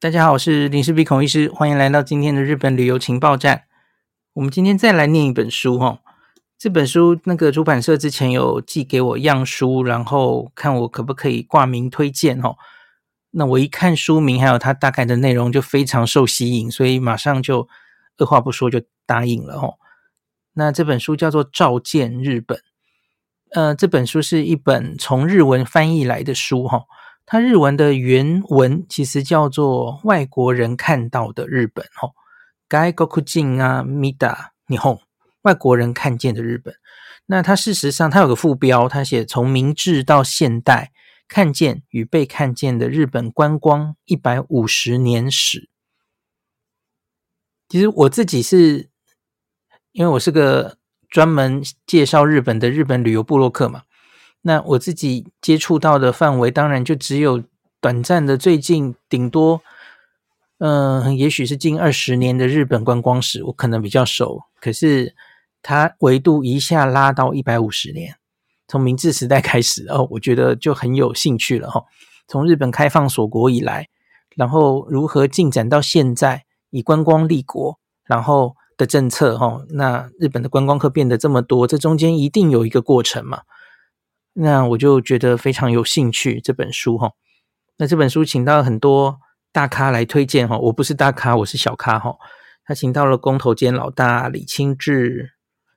大家好，我是林氏鼻孔医师，欢迎来到今天的日本旅游情报站。我们今天再来念一本书哈，这本书那个出版社之前有寄给我样书，然后看我可不可以挂名推荐哈。那我一看书名还有它大概的内容，就非常受吸引，所以马上就二话不说就答应了哈。那这本书叫做《照见日本》，呃，这本书是一本从日文翻译来的书哈。它日文的原文其实叫做“外国人看到的日本”吼，外国人啊，见た日本，外国人看见的日本。那它事实上它有个副标，它写从明治到现代，看见与被看见的日本观光一百五十年史。其实我自己是，因为我是个专门介绍日本的日本旅游部落客嘛。那我自己接触到的范围，当然就只有短暂的最近，顶多，嗯、也许是近二十年的日本观光史，我可能比较熟。可是它维度一下拉到一百五十年，从明治时代开始哦，我觉得就很有兴趣了哈。从日本开放锁国以来，然后如何进展到现在，以观光立国，然后的政策哈，那日本的观光客变得这么多，这中间一定有一个过程嘛。那我就觉得非常有兴趣这本书哈。那这本书请到很多大咖来推荐哈，我不是大咖，我是小咖哈。他请到了工头兼老大李清志、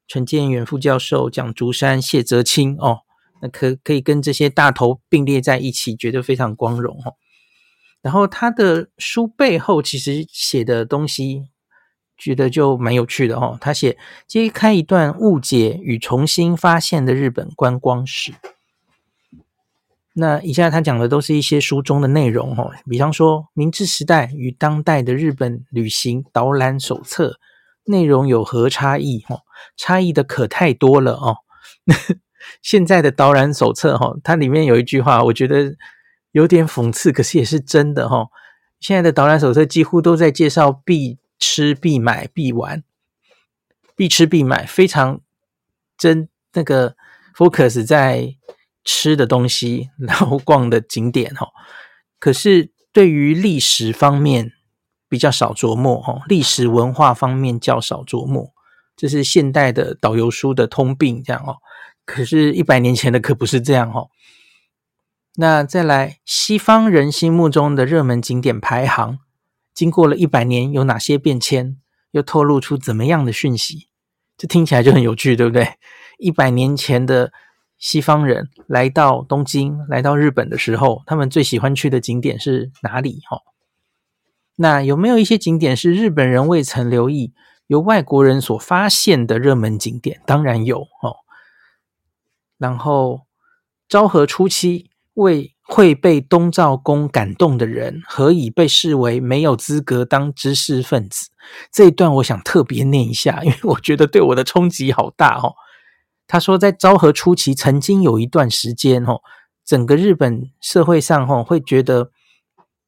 陈建远副教授、蒋竹山、谢泽清哦。那可可以跟这些大头并列在一起，觉得非常光荣哈。然后他的书背后其实写的东西，觉得就蛮有趣的哦。他写揭开一段误解与重新发现的日本观光史。那以下他讲的都是一些书中的内容哦，比方说明治时代与当代的日本旅行导览手册内容有何差异？哦，差异的可太多了哦。现在的导览手册哈，它里面有一句话，我觉得有点讽刺，可是也是真的哈。现在的导览手册几乎都在介绍必吃、必买、必玩、必吃、必买，非常真那个 focus 在。吃的东西，然后逛的景点哈，可是对于历史方面比较少琢磨哈，历史文化方面较少琢磨，这是现代的导游书的通病这样哦。可是，一百年前的可不是这样哈。那再来，西方人心目中的热门景点排行，经过了一百年有哪些变迁，又透露出怎么样的讯息？这听起来就很有趣，对不对？一百年前的。西方人来到东京、来到日本的时候，他们最喜欢去的景点是哪里？哈，那有没有一些景点是日本人未曾留意，由外国人所发现的热门景点？当然有哦。然后，昭和初期为会被东照宫感动的人，何以被视为没有资格当知识分子？这一段我想特别念一下，因为我觉得对我的冲击好大哦。他说，在昭和初期，曾经有一段时间，哦，整个日本社会上，吼，会觉得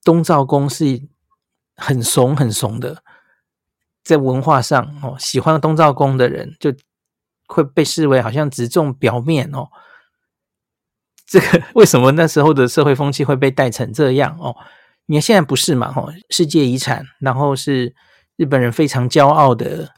东照宫是很怂、很怂的。在文化上，哦，喜欢东照宫的人就会被视为好像只重表面，哦。这个为什么那时候的社会风气会被带成这样？哦，你看现在不是嘛？吼，世界遗产，然后是日本人非常骄傲的、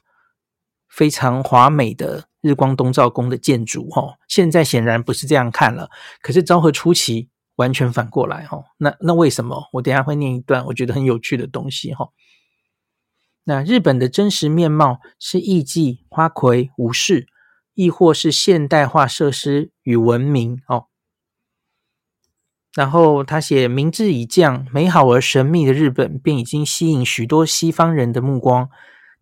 非常华美的。日光东照宫的建筑，哈，现在显然不是这样看了。可是昭和初期完全反过来，哈。那那为什么？我等下会念一段我觉得很有趣的东西，哈。那日本的真实面貌是艺伎、花魁、武士，亦或是现代化设施与文明，哦。然后他写：明治以降，美好而神秘的日本便已经吸引许多西方人的目光，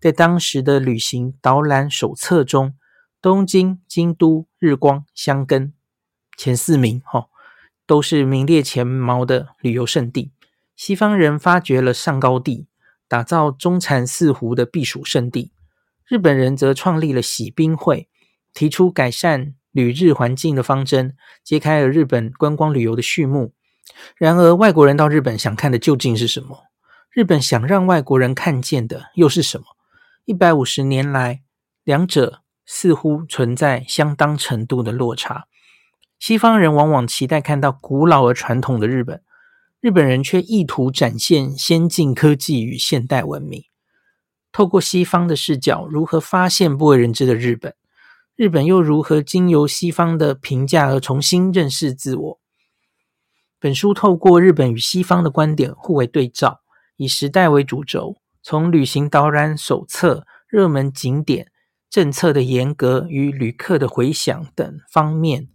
在当时的旅行导览手册中。东京、京都、日光、箱根前四名，哈，都是名列前茅的旅游胜地。西方人发掘了上高地，打造中禅寺湖的避暑胜地；日本人则创立了喜滨会，提出改善旅日环境的方针，揭开了日本观光旅游的序幕。然而，外国人到日本想看的究竟是什么？日本想让外国人看见的又是什么？一百五十年来，两者。似乎存在相当程度的落差。西方人往往期待看到古老而传统的日本，日本人却意图展现先进科技与现代文明，透过西方的视角，如何发现不为人知的日本？日本又如何经由西方的评价而重新认识自我？本书透过日本与西方的观点互为对照，以时代为主轴，从旅行导览手册、热门景点、政策的严格与旅客的回响等方面，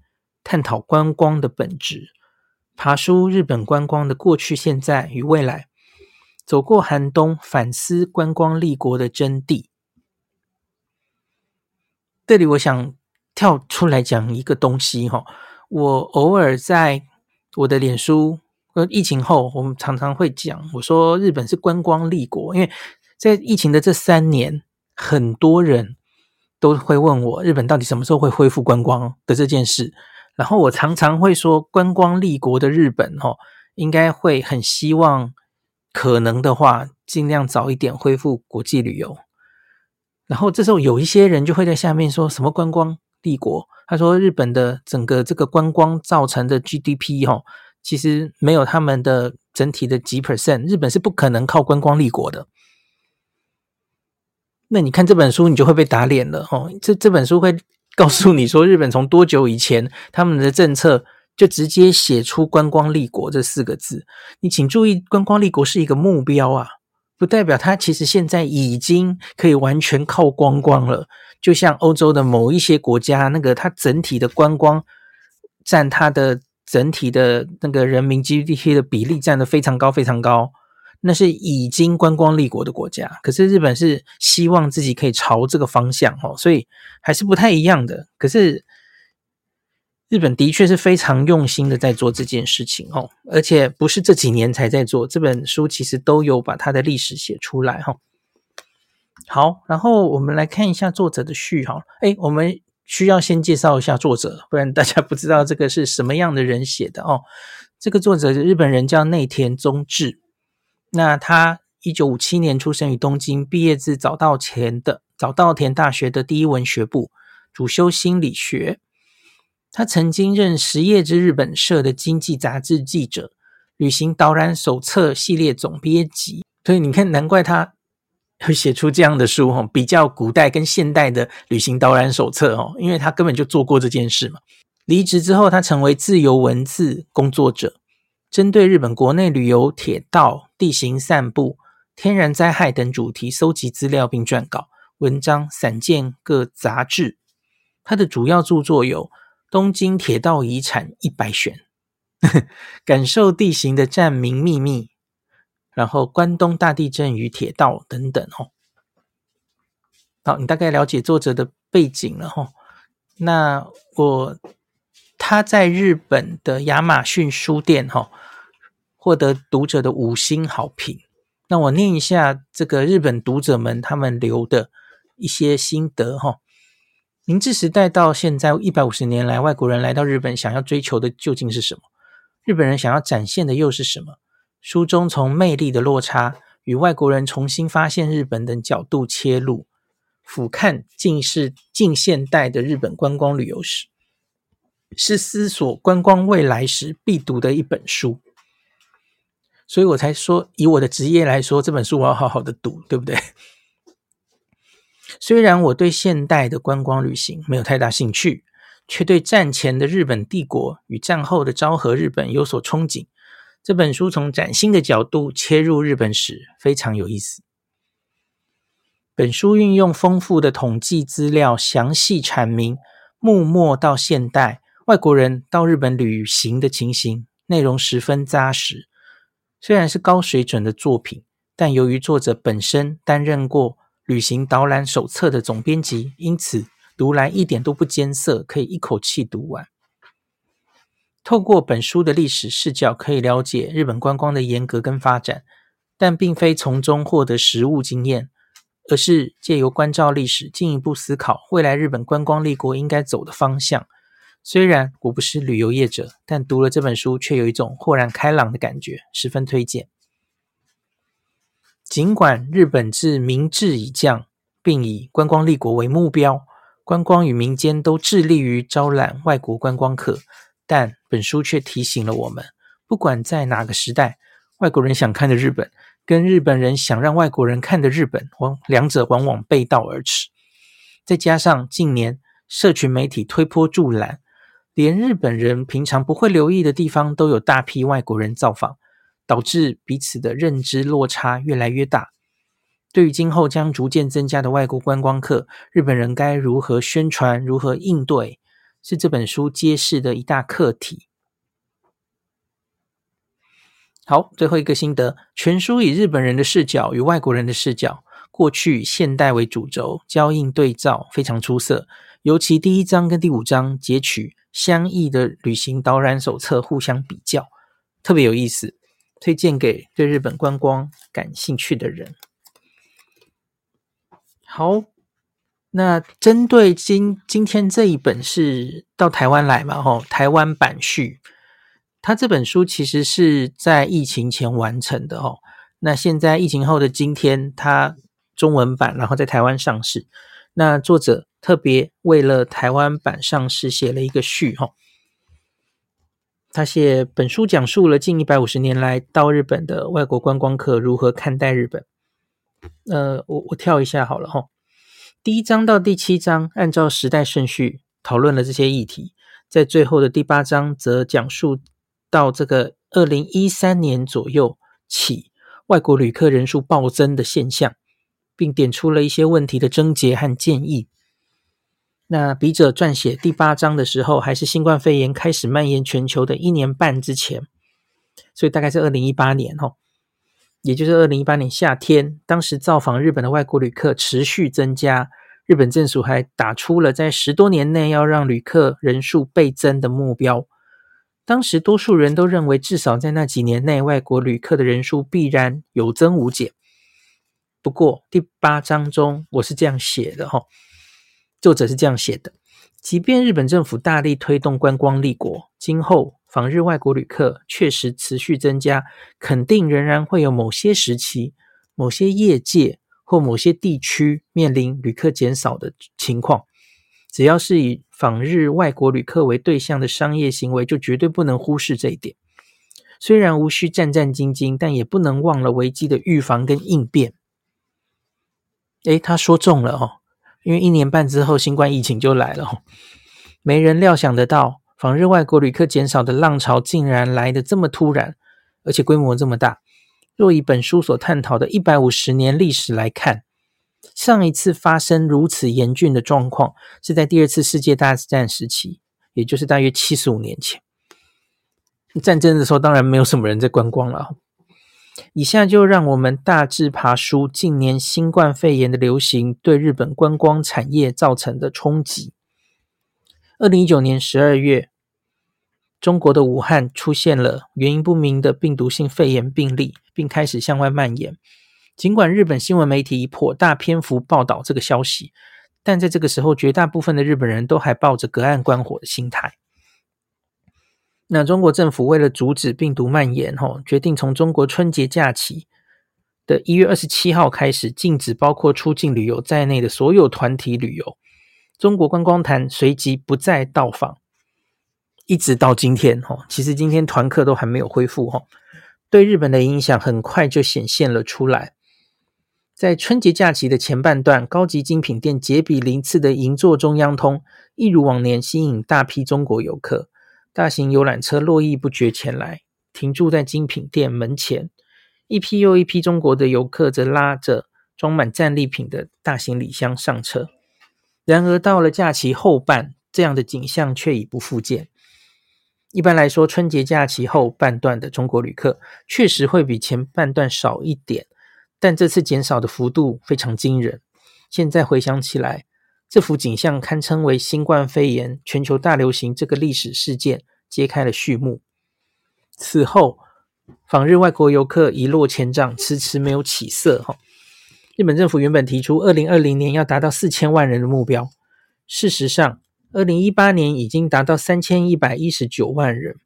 探讨观光的本质，爬梳日本观光的过去、现在与未来，走过寒冬，反思观光立国的真谛。这里我想跳出来讲一个东西哈，我偶尔在我的脸书，呃，疫情后我们常常会讲，我说日本是观光立国，因为在疫情的这三年，很多人都会问我日本到底什么时候会恢复观光的这件事，然后我常常会说，观光立国的日本哈，应该会很希望可能的话，尽量早一点恢复国际旅游。然后这时候有一些人就会在下面说什么观光立国，他说日本的整个这个观光造成的 GDP 哈，其实没有他们的整体的几 percent，日本是不可能靠观光立国的。那你看这本书，你就会被打脸了哦。这这本书会告诉你说，日本从多久以前他们的政策就直接写出观光立国这四个字。你请注意，观光立国是一个目标啊。不代表它其实现在已经可以完全靠观光了，就像欧洲的某一些国家，那个它整体的观光占它的整体的那个人民 GDP 的比例占得非常高非常高，那是已经观光立国的国家。可是日本是希望自己可以朝这个方向哦，所以还是不太一样的。可是。日本的确是非常用心的在做这件事情哦，而且不是这几年才在做。这本书其实都有把它的历史写出来哈。好，然后我们来看一下作者的序哈。诶，我们需要先介绍一下作者，不然大家不知道这个是什么样的人写的哦。这个作者是日本人，叫内田宗志。那他一九五七年出生于东京，毕业自早稻田的早稻田大学的第一文学部，主修心理学。他曾经任实业之日本社的经济杂志记者，旅行导览手册系列总编辑，所以你看，难怪他会写出这样的书哈，比较古代跟现代的旅行导览手册哦，因为他根本就做过这件事嘛。离职之后，他成为自由文字工作者，针对日本国内旅游、铁道、地形散步、天然灾害等主题搜集资料并撰稿文章，散见各杂志。他的主要著作有。东京铁道遗产一百选，感受地形的站名秘密，然后关东大地震与铁道等等哦。好，你大概了解作者的背景了哈。那我他在日本的亚马逊书店哈获得读者的五星好评。那我念一下这个日本读者们他们留的一些心得哈。明治时代到现在一百五十年来，外国人来到日本，想要追求的究竟是什么？日本人想要展现的又是什么？书中从魅力的落差与外国人重新发现日本等角度切入，俯瞰近世近现代的日本观光旅游史，是思索观光未来时必读的一本书。所以我才说，以我的职业来说，这本书我要好好的读，对不对？虽然我对现代的观光旅行没有太大兴趣，却对战前的日本帝国与战后的昭和日本有所憧憬。这本书从崭新的角度切入日本史，非常有意思。本书运用丰富的统计资料，详细阐明幕末到现代外国人到日本旅行的情形，内容十分扎实。虽然是高水准的作品，但由于作者本身担任过旅行导览手册的总编辑，因此读来一点都不艰涩，可以一口气读完。透过本书的历史视角，可以了解日本观光的严格跟发展，但并非从中获得实务经验，而是借由关照历史，进一步思考未来日本观光立国应该走的方向。虽然我不是旅游业者，但读了这本书，却有一种豁然开朗的感觉，十分推荐。尽管日本自明治以降，并以观光立国为目标，观光与民间都致力于招揽外国观光客，但本书却提醒了我们：不管在哪个时代，外国人想看的日本，跟日本人想让外国人看的日本，往两者往往背道而驰。再加上近年社群媒体推波助澜，连日本人平常不会留意的地方，都有大批外国人造访，导致彼此的认知落差越来越大。对于今后将逐渐增加的外国观光客，日本人该如何宣传、如何应对，是这本书揭示的一大课题。好，最后一个心得，全书以日本人的视角与外国人的视角，过去、现代为主轴，交映对照，非常出色。尤其第一章跟第五章截取相异的旅行导览手册互相比较，特别有意思，推荐给对日本观光感兴趣的人。好，那针对今今天这一本是到台湾来嘛？吼，台湾版序。他这本书其实是在疫情前完成的哦。那现在疫情后的今天，他中文版然后在台湾上市。那作者特别为了台湾版上市写了一个序哈。他写本书讲述了近一百五十年来到日本的外国观光客如何看待日本。呃，我我跳一下好了哈。第一章到第七章按照时代顺序讨论了这些议题，在最后的第八章则讲述。到这个二零一三年左右起，外国旅客人数暴增的现象，并点出了一些问题的症结和建议。那笔者撰写第八章的时候，还是新冠肺炎开始蔓延全球的一年半之前，所以大概是二零一八年哦，也就是二零一八年夏天，当时造访日本的外国旅客持续增加，日本政府还打出了在十多年内要让旅客人数倍增的目标。当时多数人都认为，至少在那几年内，外国旅客的人数必然有增无减。不过第八章中，我是这样写的哈，作者是这样写的：即便日本政府大力推动观光立国，今后访日外国旅客确实持续增加，肯定仍然会有某些时期、某些业界或某些地区面临旅客减少的情况。只要是以访日外国旅客为对象的商业行为，就绝对不能忽视这一点。虽然无需战战兢兢，但也不能忘了危机的预防跟应变。诶，他说中了哦，因为一年半之后，新冠疫情就来了。没人料想得到，访日外国旅客减少的浪潮竟然来得这么突然，而且规模这么大。若以本书所探讨的一百五十年历史来看，上一次发生如此严峻的状况，是在第二次世界大战时期，也就是大约七十五年前。战争的时候，当然没有什么人在观光了。以下就让我们大致爬梳近年新冠肺炎的流行对日本观光产业造成的冲击。二零一九年十二月，中国的武汉出现了原因不明的病毒性肺炎病例，并开始向外蔓延。尽管日本新闻媒体以颇大篇幅报道这个消息，但在这个时候，绝大部分的日本人都还抱着隔岸观火的心态。那中国政府为了阻止病毒蔓延，吼，决定从中国春节假期的一月二十七号开始，禁止包括出境旅游在内的所有团体旅游。中国观光团随即不再到访，一直到今天，吼，其实今天团客都还没有恢复，吼，对日本的影响很快就显现了出来。在春节假期的前半段，高级精品店杰比林次的银座中央通，一如往年吸引大批中国游客，大型游览车络绎不绝前来，停驻在精品店门前，一批又一批中国的游客则拉着装满战利品的大行李箱上车。然而，到了假期后半，这样的景象却已不复见。一般来说，春节假期后半段的中国旅客确实会比前半段少一点。但这次减少的幅度非常惊人。现在回想起来，这幅景象堪称为新冠肺炎全球大流行这个历史事件揭开了序幕。此后，访日外国游客一落千丈，迟迟没有起色。哈，日本政府原本提出二零二零年要达到四千万人的目标，事实上，二零一八年已经达到三千一百一十九万人，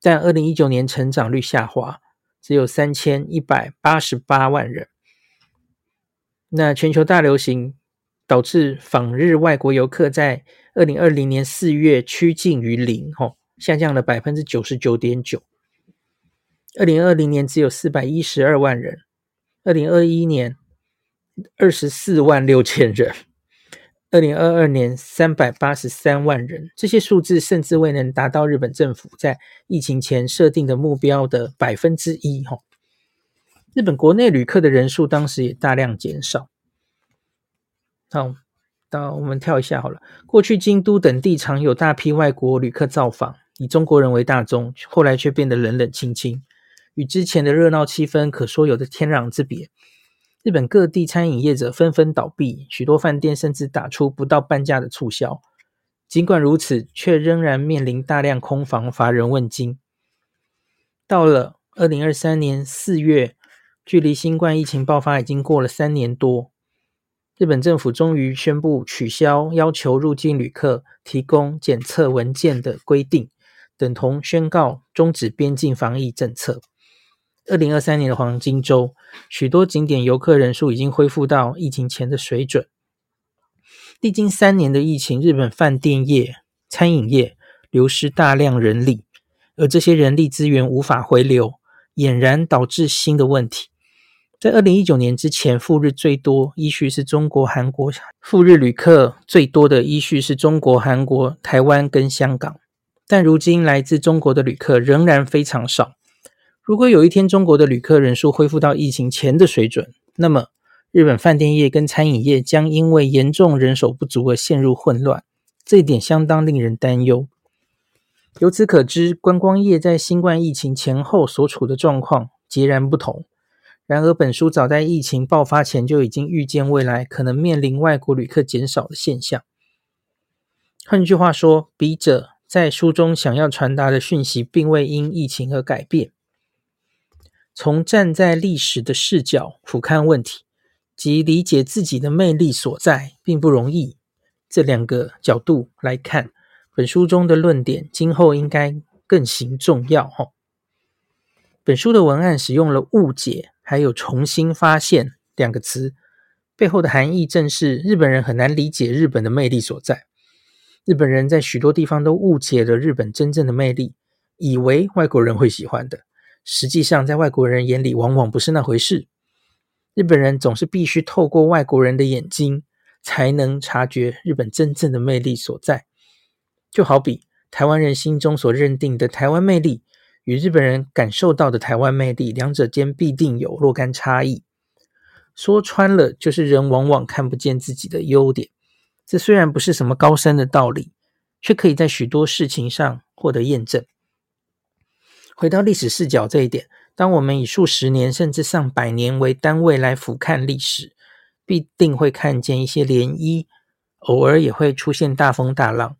但二零一九年成长率下滑。只有三千一百八十八万人。那全球大流行导致访日外国游客在二零二零年四月趋近于零，吼，下降了百分之九十九点九。二零二零年只有四百一十二万人，二零二一年二十四万六千人，二零二二年三百八十三万人。这些数字甚至未能达到日本政府在疫情前设定的目标的百分之一。哈，日本国内旅客的人数当时也大量减少。好。到我们跳一下好了。过去京都等地常有大批外国旅客造访，以中国人为大宗，后来却变得冷冷清清，与之前的热闹气氛可说有着天壤之别。日本各地餐饮业者纷纷倒闭，许多饭店甚至打出不到半价的促销。尽管如此，却仍然面临大量空房乏人问津。到了二零二三年四月，距离新冠疫情爆发已经过了三年多。日本政府终于宣布取消要求入境旅客提供检测文件的规定，等同宣告终止边境防疫政策。二零二三年的黄金周，许多景点游客人数已经恢复到疫情前的水准。历经三年的疫情，日本饭店业、餐饮业流失大量人力，而这些人力资源无法回流，俨然导致新的问题。在二零一九年之前，赴日最多依序是中国、韩国；赴日旅客最多的依序是中国、韩国、台湾跟香港。但如今来自中国的旅客仍然非常少。如果有一天中国的旅客人数恢复到疫情前的水准，那么日本饭店业跟餐饮业将因为严重人手不足而陷入混乱，这一点相当令人担忧。由此可知，观光业在新冠疫情前后所处的状况截然不同。然而，本书早在疫情爆发前就已经预见未来可能面临外国旅客减少的现象。换句话说，笔者在书中想要传达的讯息，并未因疫情而改变。从站在历史的视角俯瞰问题，及理解自己的魅力所在，并不容易。这两个角度来看，本书中的论点，今后应该更行重要。本书的文案使用了误解。还有重新发现两个词，背后的含义正是日本人很难理解日本的魅力所在。日本人在许多地方都误解了日本真正的魅力，以为外国人会喜欢的，实际上在外国人眼里往往不是那回事。日本人总是必须透过外国人的眼睛，才能察觉日本真正的魅力所在。就好比台湾人心中所认定的台湾魅力。与日本人感受到的台湾魅力，两者间必定有若干差异。说穿了，就是人往往看不见自己的优点。这虽然不是什么高深的道理，却可以在许多事情上获得验证。回到历史视角这一点，当我们以数十年甚至上百年为单位来俯瞰历史，必定会看见一些涟漪，偶尔也会出现大风大浪。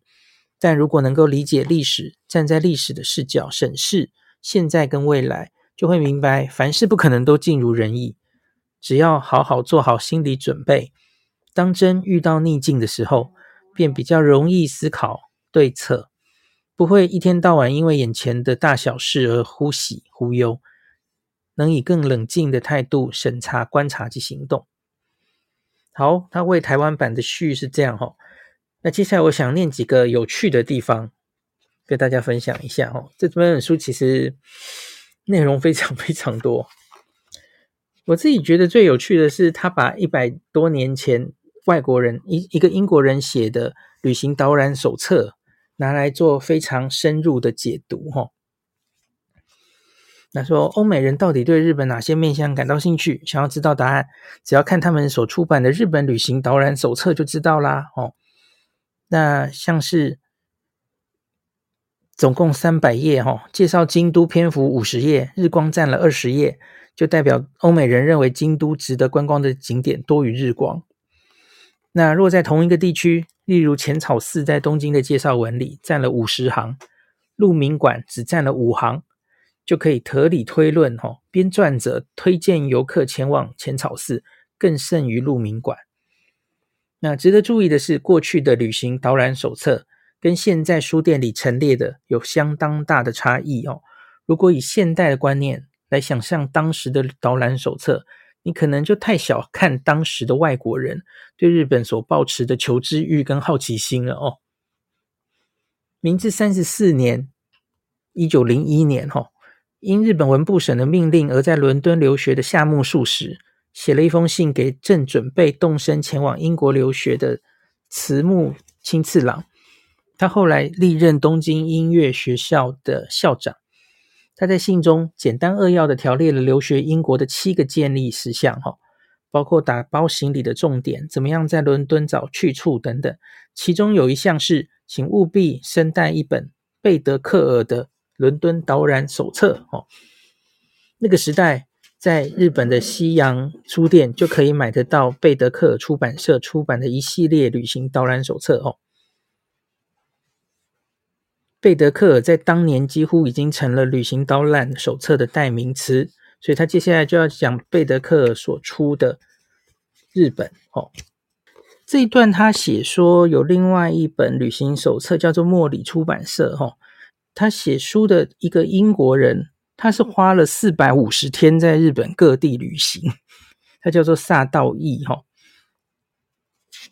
但如果能够理解历史，站在历史的视角审视现在跟未来，就会明白凡事不可能都尽如人意。只要好好做好心理准备，当真遇到逆境的时候，便比较容易思考对策，不会一天到晚因为眼前的大小事而忽喜忽忧，能以更冷静的态度审查、观察及行动。好，他为台湾版的序是这样哈。那接下来我想念几个有趣的地方，跟大家分享一下哦。这本书其实内容非常 非常多，我自己觉得最有趣的是，他把一百多年前外国人一一个英国人写的旅行导览手册拿来做非常深入的解读哈。那说欧美人到底对日本哪些面向感到兴趣？想要知道答案，只要看他们所出版的日本旅行导览手册就知道啦哦。那像是总共三百页哈，介绍京都篇幅五十页，日光占了二十页，就代表欧美人认为京都值得观光的景点多于日光。那若在同一个地区，例如浅草寺在东京的介绍文里占了五十行，鹿鸣馆只占了五行，就可以合理推论哈，编撰者推荐游客前往浅草寺更胜于鹿鸣馆。那值得注意的是，过去的旅行导览手册跟现在书店里陈列的有相当大的差异哦。如果以现代的观念来想象当时的导览手册，你可能就太小看当时的外国人对日本所抱持的求知欲跟好奇心了哦。明治三十四年，一九零一年哈，因日本文部省的命令而在伦敦留学的夏目漱石，写了一封信给正准备动身前往英国留学的慈木亲次郎。他后来历任东京音乐学校的校长。他在信中简单扼要的条列了留学英国的七个建立事项，哈，包括打包行李的重点，怎么样在伦敦找去处等等。其中有一项是，请务必身带一本贝德克尔的伦敦导览手册，哦，那个时代在日本的西洋书店就可以买得到贝德克尔出版社出版的一系列旅行导览手册，哦。贝德克尔在当年几乎已经成了旅行导览手册的代名词，所以他接下来就要讲贝德克尔所出的日本。哦，这一段他写说有另外一本旅行手册叫做莫里出版社。哈，他写书的一个英国人，他是花了四百五十天在日本各地旅行，他叫做萨道义。哈。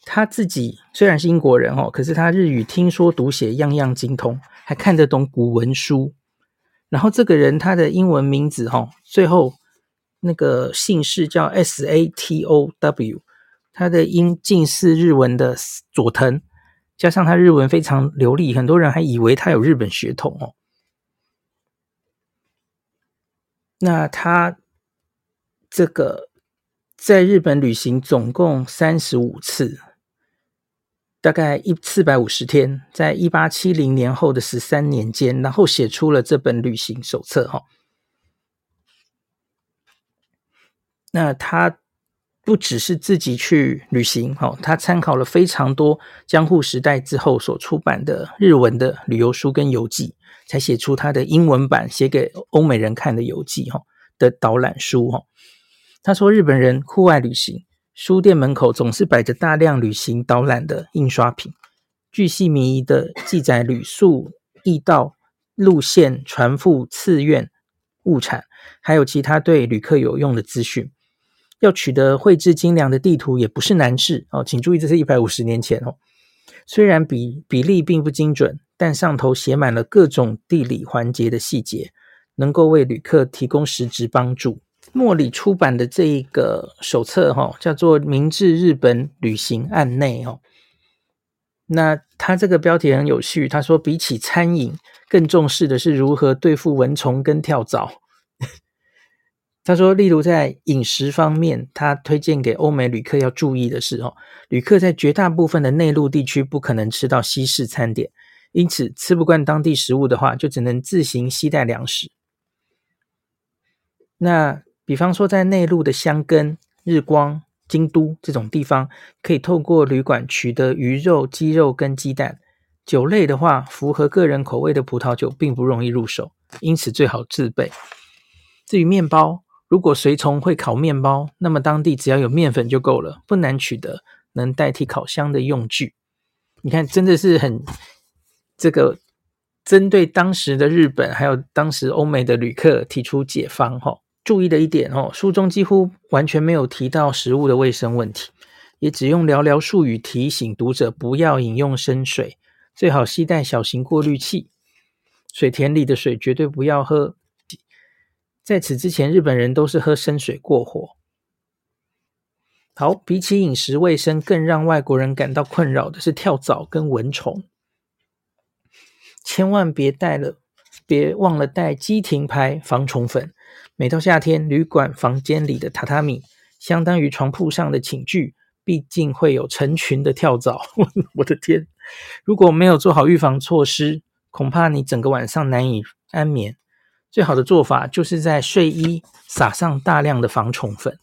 他自己虽然是英国人哦，可是他日语听说读写样样精通，还看得懂古文书。然后这个人他的英文名字哈，最后那个姓氏叫 S A T O W，他的音近似日文的佐藤，加上他日文非常流利，很多人还以为他有日本血统哦。那他这个。在日本旅行总共三十五次，大概一四百五十天，在一八七零年后的十三年间，然后写出了这本旅行手册。哈，那他不只是自己去旅行，哈，他参考了非常多江户时代之后所出版的日文的旅游书跟游记，才写出他的英文版写给欧美人看的游记，哈的导览书，哈。他说：“日本人酷爱旅行，书店门口总是摆着大量旅行导览的印刷品，巨细靡遗的记载旅宿、驿道、路线、船夫、寺院、物产，还有其他对旅客有用的资讯。要取得绘制精良的地图也不是难事哦。请注意，这是一百五十年前哦。虽然比比例并不精准，但上头写满了各种地理环节的细节，能够为旅客提供实质帮助。”莫里出版的这一个手册，哈，叫做《明治日本旅行案内》哦。那他这个标题很有趣，他说比起餐饮，更重视的是如何对付蚊虫跟跳蚤。他说，例如在饮食方面，他推荐给欧美旅客要注意的是，哦，旅客在绝大部分的内陆地区不可能吃到西式餐点，因此吃不惯当地食物的话，就只能自行携带粮食。那比方说，在内陆的箱根、日光、京都这种地方，可以透过旅馆取得鱼肉、鸡肉跟鸡蛋。酒类的话，符合个人口味的葡萄酒并不容易入手，因此最好自备。至于面包，如果随从会烤面包，那么当地只要有面粉就够了，不难取得，能代替烤箱的用具。你看，真的是很这个针对当时的日本，还有当时欧美的旅客提出解方，哈。注意的一点哦，书中几乎完全没有提到食物的卫生问题，也只用寥寥数语提醒读者不要饮用生水，最好携带小型过滤器。水田里的水绝对不要喝。在此之前，日本人都是喝生水过活。好，比起饮食卫生，更让外国人感到困扰的是跳蚤跟蚊虫。千万别带了，别忘了带基廷牌防虫粉。每到夏天，旅馆房间里的榻榻米相当于床铺上的寝具，毕竟会有成群的跳蚤。我的天！如果没有做好预防措施，恐怕你整个晚上难以安眠。最好的做法就是在睡衣撒上大量的防虫粉。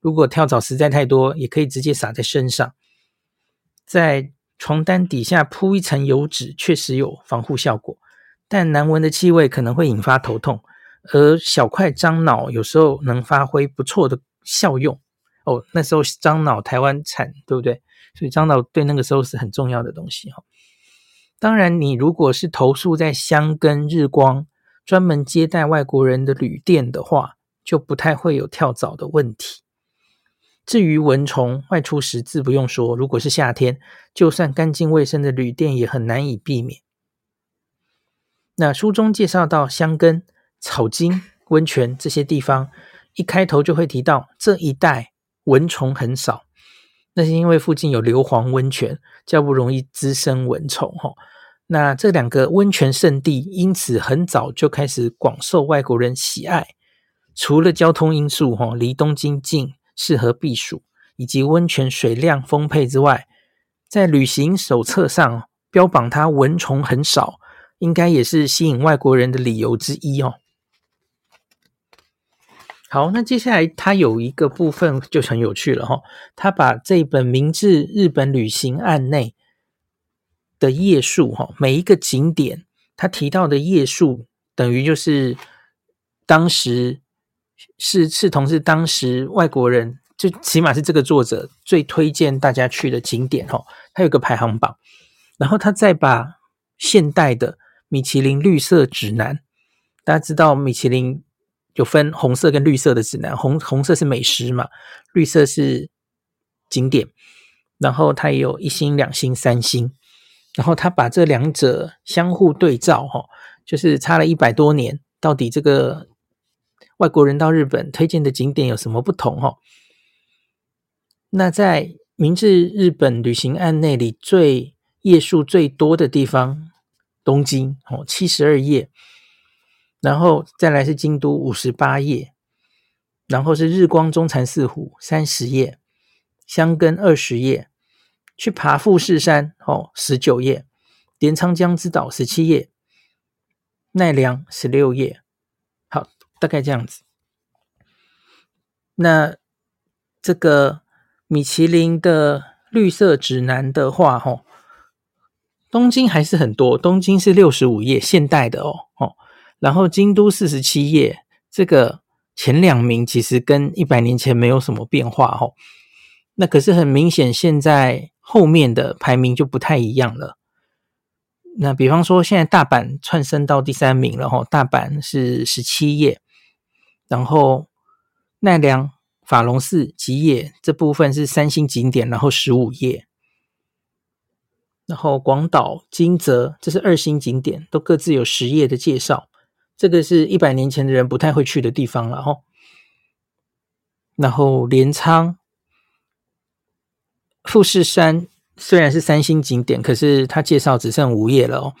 如果跳蚤实在太多，也可以直接撒在身上。在床单底下铺一层油纸，确实有防护效果，但难闻的气味可能会引发头痛。而小块樟脑有时候能发挥不错的效用哦。那时候樟脑台湾产，对不对？所以樟脑对那个时候是很重要的东西哈。当然，你如果是投宿在箱根日光专门接待外国人的旅店的话，就不太会有跳蚤的问题。至于蚊虫，外出时自不用说，如果是夏天，就算干净卫生的旅店也很难以避免。那书中介绍到箱根。草津温泉这些地方，一开头就会提到这一带蚊虫很少，那是因为附近有硫磺温泉，较不容易滋生蚊虫哈。那这两个温泉圣地，因此很早就开始广受外国人喜爱。除了交通因素哈，离东京近，适合避暑，以及温泉水量丰沛之外，在旅行手册上标榜它蚊虫很少，应该也是吸引外国人的理由之一哦。好，那接下来它有一个部分就很有趣了哈，他把这本《明治日本旅行案内》的页数哈，每一个景点他提到的页数，等于就是当时是是同是当时外国人。就起码是这个作者最推荐大家去的景点哦，它有个排行榜，然后他再把现代的米其林绿色指南，大家知道米其林有分红色跟绿色的指南，红红色是美食嘛，绿色是景点，然后它也有一星、两星、三星，然后他把这两者相互对照哈，就是差了一百多年，到底这个外国人到日本推荐的景点有什么不同哈？那在《明治日本旅行案内》里，最页数最多的地方，东京哦，七十二页，然后再来是京都五十八页，然后是日光中禅寺湖三十页，箱根二十页，去爬富士山哦十九页，镰仓江之岛十七页，奈良十六页，大概这样子。那这个。米其林的绿色指南的话，哦，东京还是很多，东京是六十五页，现代的哦，哦，然后京都四十七页，这个前两名其实跟一百年前没有什么变化，哦，那可是很明显，现在后面的排名就不太一样了。那比方说，现在大阪窜升到第三名了，哈，大阪是十七页，然后奈良。法隆寺吉野这部分是三星景点，然后十五页，然后广岛金泽这是二星景点，都各自有十页的介绍。这个是一百年前的人不太会去的地方了哈。然后镰仓、富士山虽然是三星景点，可是它介绍只剩五页了哦。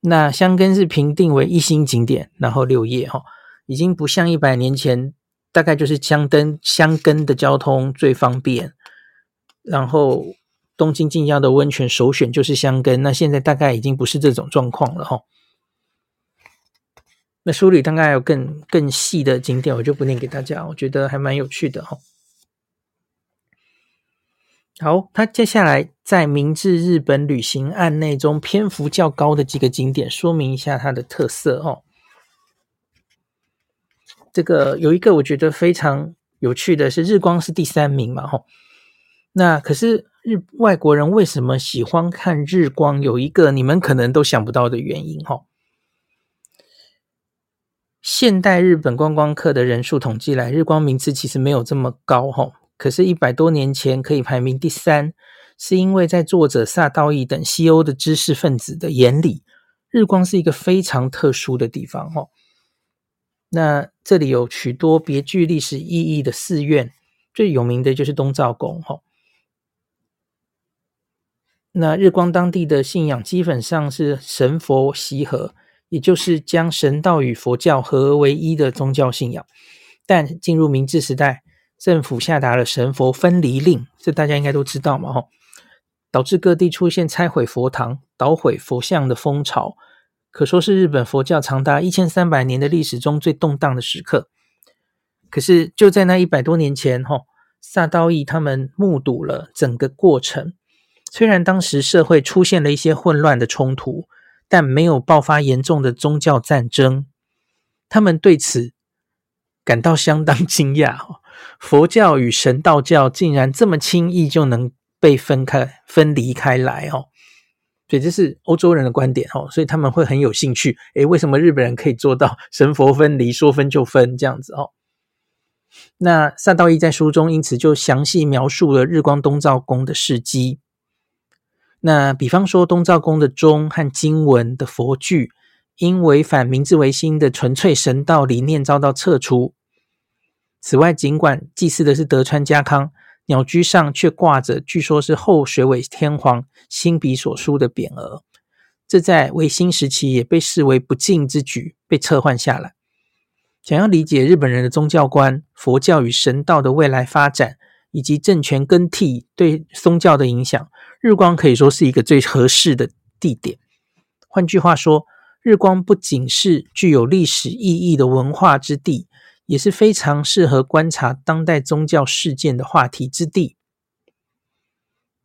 那箱根是评定为一星景点，然后六页哈，已经不像一百年前。大概就是箱根箱根的交通最方便，然后东京近郊的温泉首选就是箱根。那现在大概已经不是这种状况了哈。那书里大概有更更细的景点，我就不念给大家，我觉得还蛮有趣的哈。好，他接下来在《明治日本旅行案内》中篇幅较高的几个景点，说明一下它的特色哦。这个有一个我觉得非常有趣的是，日光是第三名嘛，吼。那可是日外国人为什么喜欢看日光？有一个你们可能都想不到的原因，吼。现代日本观光客的人数统计来，日光名次其实没有这么高，吼。可是，一百多年前可以排名第三，是因为在作者萨道义等西欧的知识分子的眼里，日光是一个非常特殊的地方，吼。那这里有许多别具历史意义的寺院，最有名的就是东照宫哈。那日光当地的信仰基本上是神佛习合，也就是将神道与佛教合而为一的宗教信仰。但进入明治时代，政府下达了神佛分离令，这大家应该都知道嘛哈，导致各地出现拆毁佛堂、捣毁佛像的风潮。可说是日本佛教长达一千三百年的历史中最动荡的时刻。可是就在那一百多年前，哈萨道义他们目睹了整个过程。虽然当时社会出现了一些混乱的冲突，但没有爆发严重的宗教战争。他们对此感到相当惊讶。佛教与神道教竟然这么轻易就能被分开、分离开来，哦。所以这是欧洲人的观点哦，所以他们会很有兴趣。诶，为什么日本人可以做到神佛分离，说分就分这样子哦？那萨道义在书中因此就详细描述了日光东照宫的事迹。那比方说东照宫的钟和经文的佛具，因违反明治维新的纯粹神道理念遭到撤除。此外，尽管祭祀的是德川家康，鸟居上却挂着据说是后水尾天皇亲笔所书的匾额，这在维新时期也被视为不敬之举，被撤换下来。想要理解日本人的宗教观、佛教与神道的未来发展，以及政权更替对宗教的影响，日光可以说是一个最合适的地点。换句话说，日光不仅是具有历史意义的文化之地，也是非常适合观察当代宗教事件的话题之地。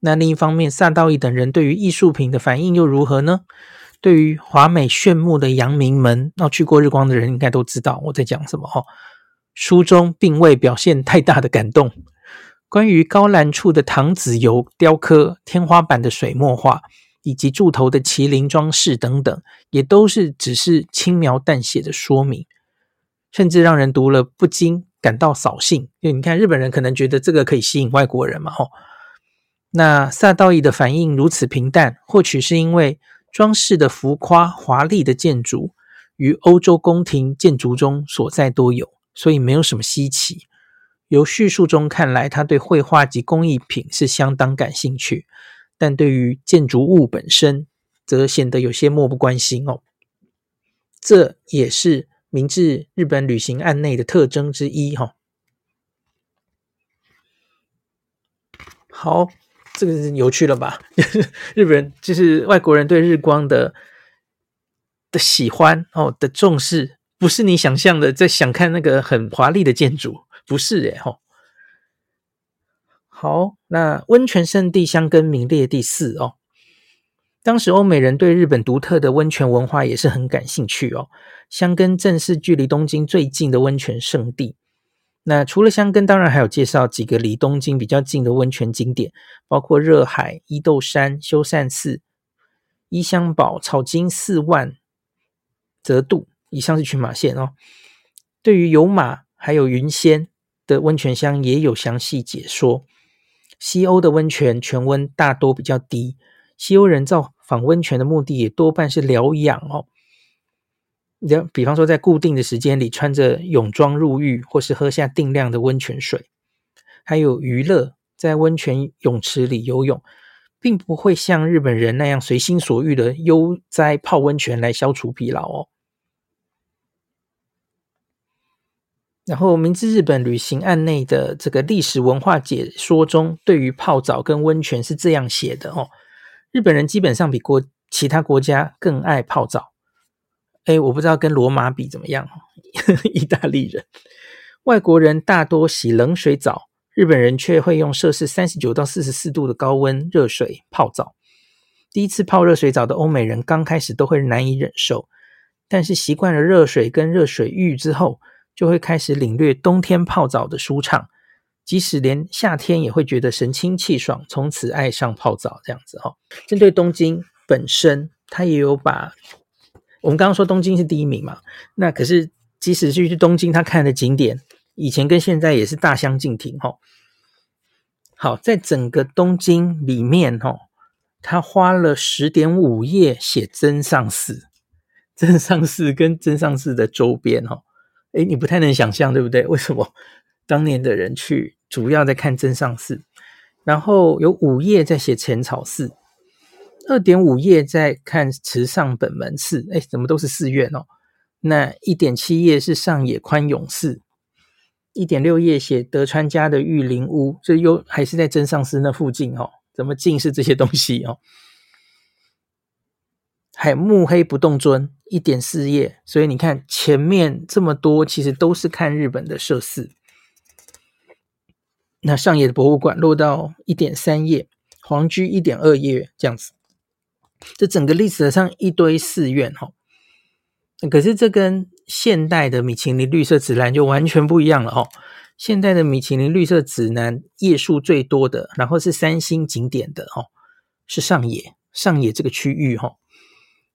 那另一方面，萨道义等人对于艺术品的反应又如何呢？对于华美炫目的阳明门，那去过日光的人应该都知道我在讲什么哦。书中并未表现太大的感动。关于高栏处的唐子油雕刻、天花板的水墨画，以及柱头的麒麟装饰等等，也都是只是轻描淡写的说明，甚至让人读了不禁感到扫兴。因为你看日本人可能觉得这个可以吸引外国人嘛，吼。那萨道义的反应如此平淡，或许是因为。装饰的浮夸华丽的建筑，于欧洲宫廷建筑中所在多有，所以没有什么稀奇。由叙述中看来，他对绘画及工艺品是相当感兴趣，但对于建筑物本身，则显得有些漠不关心哦。这也是明治日本旅行案内的特征之一哈、好。这个是有趣了吧？日本人就是外国人对日光的的喜欢哦的重视，不是你想象的在想看那个很华丽的建筑，不是耶吼、好，那温泉圣地香根名列第四哦。当时欧美人对日本独特的温泉文化也是很感兴趣哦。箱根正是距离东京最近的温泉圣地。那除了箱根，当然还有介绍几个离东京比较近的温泉景点，包括热海、伊豆山、修善寺、伊香保、草津四万泽度。以上是群马县哦。对于有马还有云仙的温泉乡，也有详细解说。西欧的温泉泉温大多比较低，西欧人造访温泉的目的也多半是疗养哦。比方说，在固定的时间里穿着泳装入浴，或是喝下定量的温泉水，还有娱乐，在温泉泳池里游泳，并不会像日本人那样随心所欲的悠哉泡温泉来消除疲劳哦。然后，明治日本旅行案内的这个历史文化解说中，对于泡澡跟温泉是这样写的哦：日本人基本上比国其他国家更爱泡澡。哎，我不知道跟罗马比怎么样。意大利人、外国人大多洗冷水澡，日本人却会用摄氏三十九到四十四度的高温热水泡澡。第一次泡热水澡的欧美人刚开始都会难以忍受，但是习惯了热水跟热水浴之后，就会开始领略冬天泡澡的舒畅，即使连夏天也会觉得神清气爽，从此爱上泡澡这样子哈。针对东京本身，他也有把。我们刚刚说东京是第一名嘛，那可是即使是去东京，他看的景点以前跟现在也是大相径庭哈。好，在整个东京里面哈，他花了十点五页写真上寺，真上寺跟真上寺的周边哈，诶，你不太能想象对不对？为什么当年的人去主要在看真上寺，然后有五页在写浅草寺。二点五页在看池上本门寺，哎，怎么都是寺院哦？那一点七页是上野宽永寺，一点六页写德川家的御林屋，这又还是在真上寺那附近哦？怎么尽是这些东西哦？还有目黑不动尊一点四页，所以你看前面这么多，其实都是看日本的社寺。那上野的博物馆落到一点三页，皇居一点二页这样子。这整个历史上一堆寺院哈，可是这跟现代的米其林绿色指南就完全不一样了哦。现代的米其林绿色指南页数最多的，然后是三星景点的哦，是上野上野这个区域哈，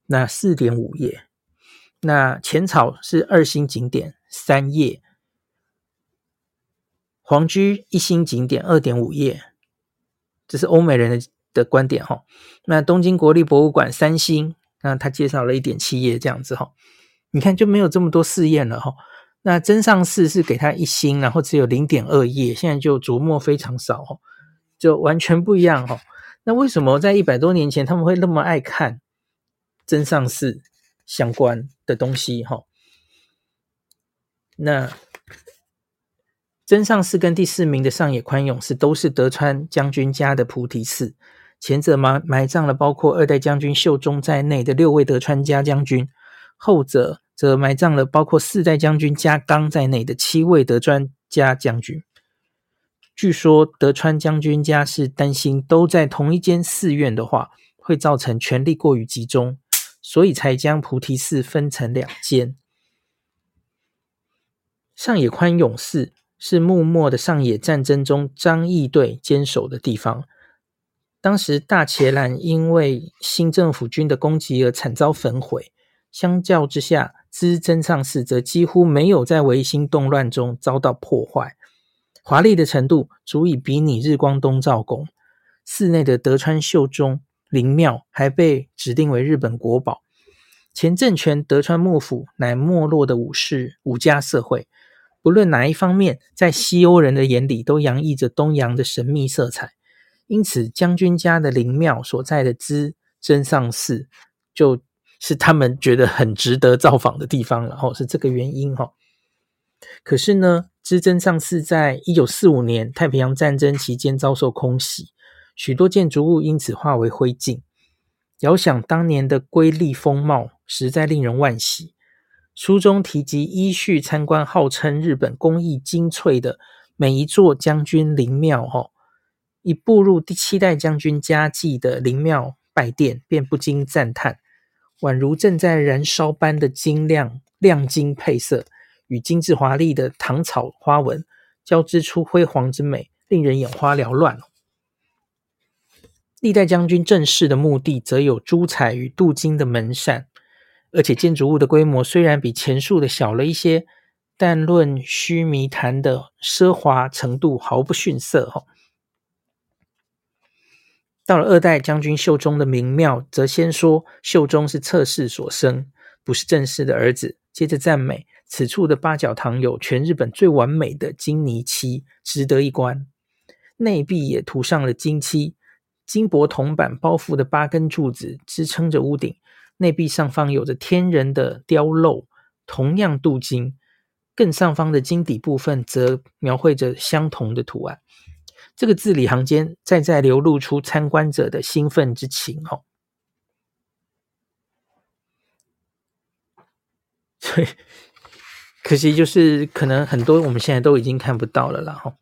那四点五页。那浅草是二星景点三页，皇居一星景点二点五页，这是欧美人的的观点哈，那东京国立博物馆三星那他介绍了一点七页这样子哈，你看就没有这么多试验了哈。那真上寺是给他一星，然后只有零点二页，现在就琢磨非常少哈，就完全不一样哈。那为什么在一百多年前他们会那么爱看真上寺相关的东西哈？那真上寺跟第四名的上野宽永寺都是德川将军家的菩提寺，前者埋埋葬了包括二代将军秀忠在内的六位德川家将军，后者则埋葬了包括四代将军家纲在内的七位德川家将军。据说德川将军家是担心都在同一间寺院的话，会造成权力过于集中，所以才将菩提寺分成两间。上野宽永寺是幕末的上野战争中张义队坚守的地方。当时大伽蓝因为新政府军的攻击而惨遭焚毁。相较之下，资真上寺则几乎没有在维新动乱中遭到破坏，华丽的程度足以比拟日光东照宫。寺内的德川秀忠灵庙还被指定为日本国宝。前政权德川幕府乃没落的武士武家社会。不论哪一方面，在西欧人的眼里都洋溢着东洋的神秘色彩，因此将军家的灵庙所在的资真上寺，就是他们觉得很值得造访的地方，然后是这个原因哈。可是呢，资真上寺在一九四五年太平洋战争期间遭受空袭，许多建筑物因此化为灰烬。遥想当年的瑰丽风貌，实在令人惋惜。书中提及依序参观号称日本工艺精粹的每一座将军灵庙，哈，一步入第七代将军家祭的灵庙拜殿，便不禁赞叹，宛如正在燃烧般的晶亮亮金配色与精致华丽的唐草花纹交织出辉煌之美，令人眼花缭乱。历代将军正式的墓地则有珠彩与镀金的门扇。而且建筑物的规模虽然比前述的小了一些，但论须弥坛的奢华程度毫不逊色。哈，到了二代将军秀忠的明庙，则先说秀忠是侧室所生，不是正室的儿子。接着赞美此处的八角堂有全日本最完美的金泥漆，值得一观。内壁也涂上了金漆，金箔铜板包覆的八根柱子支撑着屋顶。内壁上方有着天人的雕镂，同样镀金。更上方的金底部分则描绘着相同的图案。这个字里行间再再流露出参观者的兴奋之情。哦，所以可惜就是可能很多我们现在都已经看不到了啦。哈，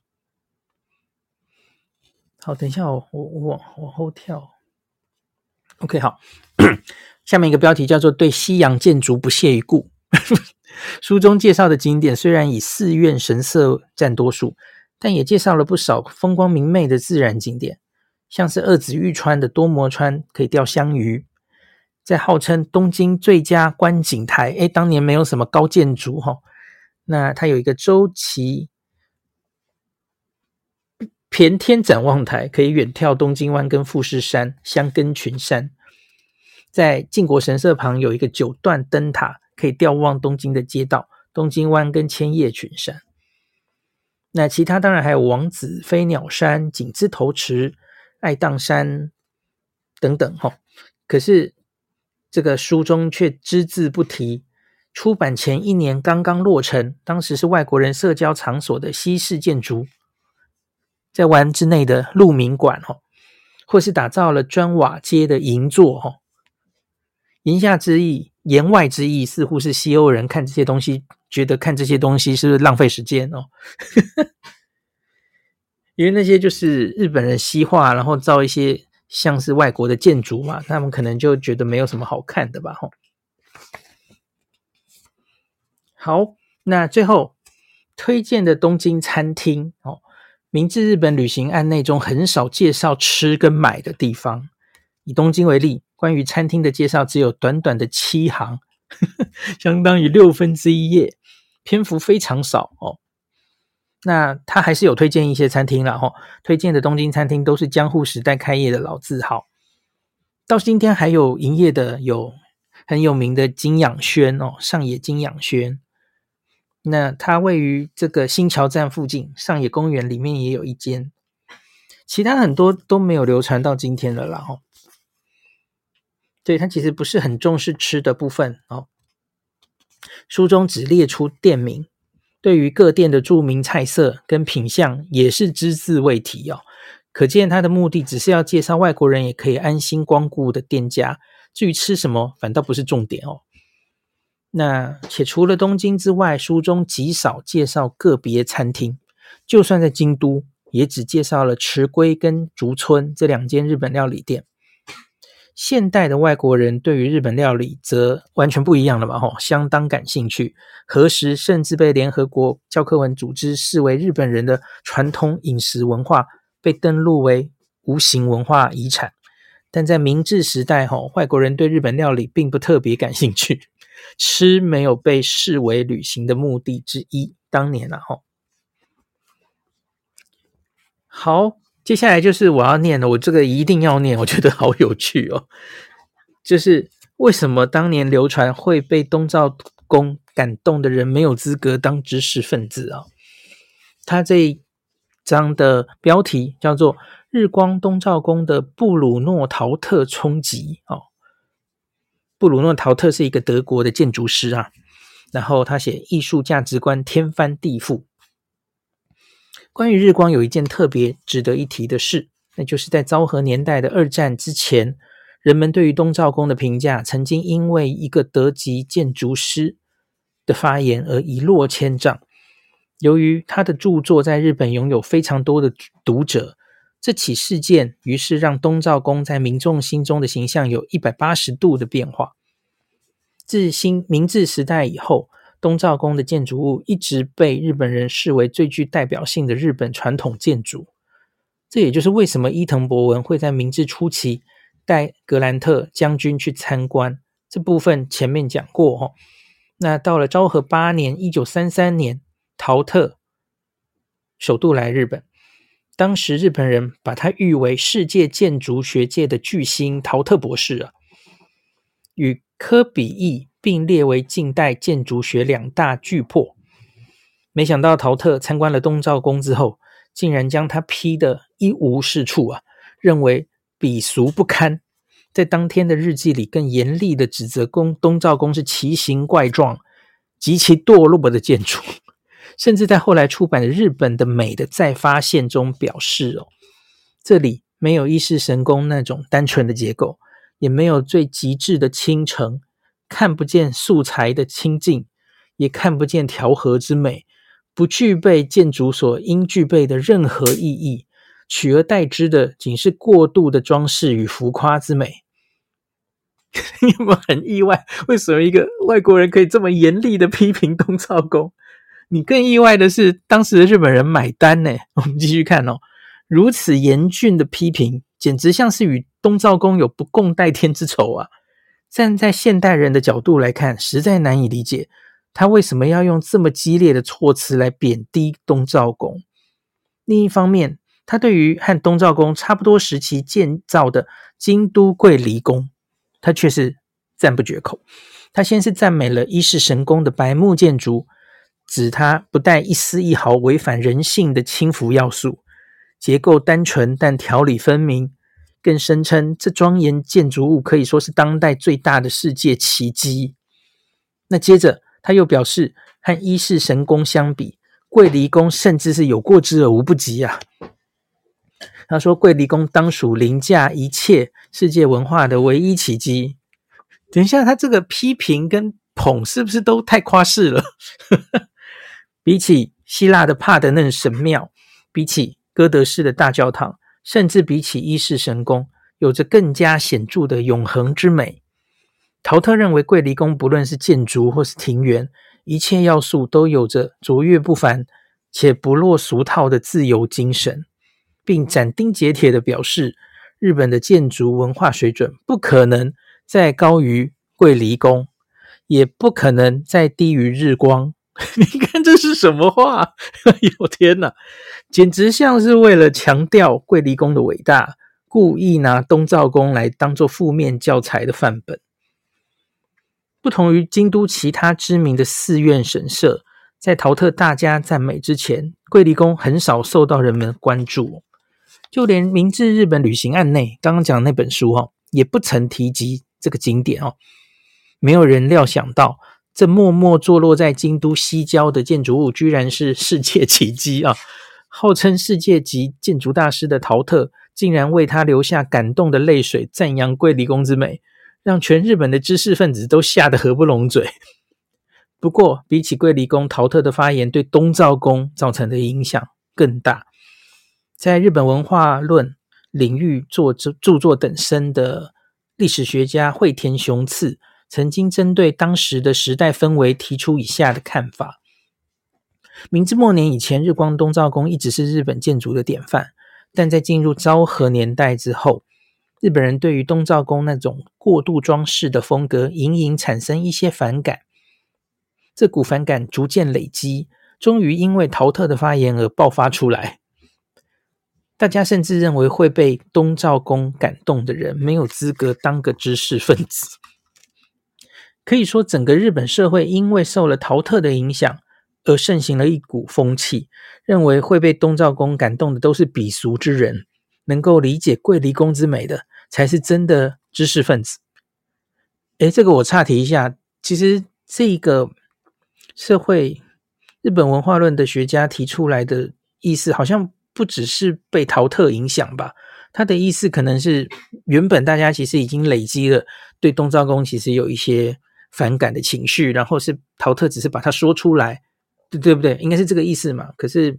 好，等一下我我我往往后跳。OK，好。下面一个标题叫做“对西洋建筑不屑一顾”。书中介绍的景点虽然以寺院神社占多数，但也介绍了不少风光明媚的自然景点，像是二子玉川的多摩川可以钓香鱼，在号称东京最佳观景台，诶，当年没有什么高建筑哈，那它有一个周琦骈天展望台，可以远眺东京湾跟富士山、箱根群山。在靖国神社旁有一个九段灯塔，可以眺望东京的街道、东京湾跟千叶群山。那其他当然还有王子飞鸟山、景之头池、爱宕山等等哈。可是这个书中却只字不提，出版前一年刚刚落成，当时是外国人社交场所的西式建筑，在湾之内的鹿鸣馆哈，或是打造了砖瓦街的银座哈。言下之意，言外之意，似乎是西欧人看这些东西，觉得看这些东西是不是浪费时间哦？因为那些就是日本人西化，然后造一些像是外国的建筑嘛，他们可能就觉得没有什么好看的吧？吼。好，那最后推荐的东京餐厅哦，明治日本旅行案内中很少介绍吃跟买的地方，以东京为例。关于餐厅的介绍只有短短的七行，呵呵，相当于六分之一页，篇幅非常少哦。那他还是有推荐一些餐厅啦，哦，推荐的东京餐厅都是江户时代开业的老字号，到今天还有营业的有很有名的金养轩哦，上野金养轩。那它位于这个新桥站附近，上野公园里面也有一间。其他很多都没有流传到今天了啦，对，它其实不是很重视吃的部分哦。书中只列出店名，对于各店的著名菜色跟品相也是只字未提哦。可见他的目的只是要介绍外国人也可以安心光顾的店家，至于吃什么，反倒不是重点哦。那且除了东京之外，书中极少介绍个别餐厅，就算在京都。也只介绍了池龟跟竹村这两间日本料理店。现代的外国人对于日本料理则完全不一样了吧？吼，相当感兴趣。何时甚至被联合国教科文组织视为日本人的传统饮食文化，被登录为无形文化遗产。但在明治时代，吼，外国人对日本料理并不特别感兴趣，吃没有被视为旅行的目的之一。当年啊，吼。好，接下来就是我要念的，我这个一定要念，我觉得好有趣哦。就是为什么当年流传会被东照宫感动的人没有资格当知识分子啊、哦？他这一章的标题叫做《日光东照宫的布鲁诺陶特冲击》哦。布鲁诺陶特是一个德国的建筑师啊，然后他写艺术价值观天翻地覆。关于日光有一件特别值得一提的事，那就是在昭和年代的二战之前，人们对于东照宫的评价曾经因为一个德籍建筑师的发言而一落千丈。由于他的著作在日本拥有非常多的读者，这起事件于是让东照宫在民众心中的形象有一百八十度的变化。自新明治时代以后，东照宫的建筑物一直被日本人视为最具代表性的日本传统建筑，这也就是为什么伊藤博文会在明治初期带格兰特将军去参观。这部分前面讲过哈。那到了昭和八年（一九三三年），陶特首度来日本，当时日本人把他誉为世界建筑学界的巨星陶特博士啊，与科比意。并列为近代建筑学两大巨擘。没想到陶特参观了东照宫之后，竟然将他批得一无是处啊，认为鄙俗不堪。在当天的日记里，更严厉地指责宫东照宫是奇形怪状、极其堕落的建筑。甚至在后来出版的《日本的美的再发现》中表示：“哦，这里没有伊势神宫那种单纯的结构，也没有最极致的倾城。”看不见素材的清净，也看不见调和之美，不具备建筑所应具备的任何意义，取而代之的仅是过度的装饰与浮夸之美。你有没有很意外？为什么一个外国人可以这么严厉的批评东照宫？你更意外的是，当时的日本人买单呢？我们继续看哦，如此严峻的批评，简直像是与东照宫有不共戴天之仇啊！站在现代人的角度来看，实在难以理解他为什么要用这么激烈的措辞来贬低东照宫。另一方面，他对于和东照宫差不多时期建造的京都桂离宫，他却是赞不绝口。他先是赞美了伊势神宫的白木建筑，指它不带一丝一毫违反人性的轻浮要素，结构单纯但条理分明。更声称这庄严建筑物可以说是当代最大的世界奇迹。那接着他又表示，和伊势神宫相比，桂离宫甚至是有过之而无不及啊。他说，桂离宫当属凌驾一切世界文化的唯一奇迹。等一下，他这个批评跟捧是不是都太夸饰了？比起希腊的帕德嫩神庙，比起哥德式的大教堂。甚至比起伊势神宫，有着更加显著的永恒之美。陶特认为，桂离宫不论是建筑或是庭园，一切要素都有着卓越不凡且不落俗套的自由精神，并斩钉截铁地表示，日本的建筑文化水准不可能再高于桂离宫，也不可能再低于日光。是什么话？哎呦天哪，简直像是为了强调桂离宫的伟大，故意拿东照宫来当做负面教材的范本。不同于京都其他知名的寺院神社，在陶特大家赞美之前，桂离宫很少受到人们关注。就连《明治日本旅行案》内刚刚讲的那本书哈，也不曾提及这个景点哦。没有人料想到，这默默坐落在京都西郊的建筑物，居然是世界奇迹啊！号称世界级建筑大师的陶特，竟然为他留下感动的泪水，赞扬桂离宫之美。让全日本的知识分子都吓得合不拢嘴。不过，比起桂离宫，陶特的发言对东照宫造成的影响更大。在日本文化论领域作著著作等身的历史学家会田雄次，曾经针对当时的时代氛围提出以下的看法：明治末年以前，日光东照宫一直是日本建筑的典范，但在进入昭和年代之后，日本人对于东照宫那种过度装饰的风格，隐隐产生一些反感。这股反感逐渐累积，终于因为陶特的发言而爆发出来。大家甚至认为会被东照宫感动的人，没有资格当个知识分子。可以说，整个日本社会因为受了陶特的影响，而盛行了一股风气，认为会被东照宫感动的都是鄙俗之人。能够理解桂离宫之美的，才是真的知识分子。诶，这个我岔题一下，其实这个社会日本文化论的学家提出来的意思，好像不只是被陶特影响吧？他的意思可能是原本大家其实已经累积了对东照宫其实有一些反感的情绪，然后是陶特只是把它说出来，对对不对？应该是这个意思嘛？可是。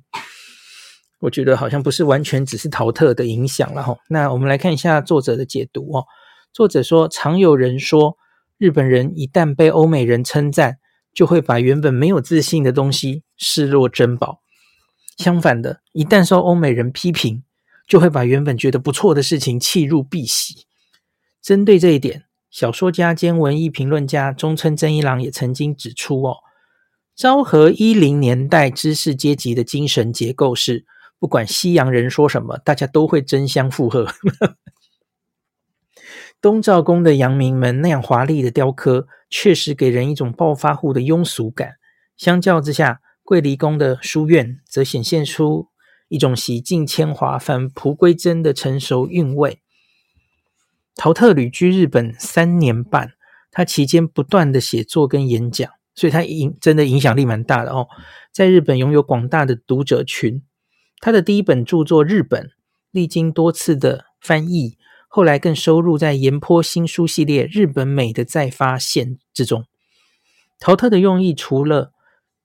我觉得好像不是完全只是陶特的影响了哈。那我们来看一下作者的解读哦。作者说，常有人说，日本人一旦被欧美人称赞，就会把原本没有自信的东西视若珍宝；相反的，一旦受欧美人批评，就会把原本觉得不错的事情弃入敝屣。针对这一点，小说家兼文艺评论家中村真一郎也曾经指出哦，昭和一零年代知识阶级的精神结构是。不管西洋人说什么，大家都会争相附和。东照宫的阳明门那样华丽的雕刻，确实给人一种暴发户的庸俗感。相较之下，桂离宫的书院则显现出一种洗尽铅华、返璞归真的成熟韵味。陶特旅居日本三年半，他期间不断的写作跟演讲，所以他影真的影响力蛮大的哦，在日本拥有广大的读者群。他的第一本著作《日本》，历经多次的翻译，后来更收入在岩坡新书系列《日本美的再发现》之中。陶特的用意，除了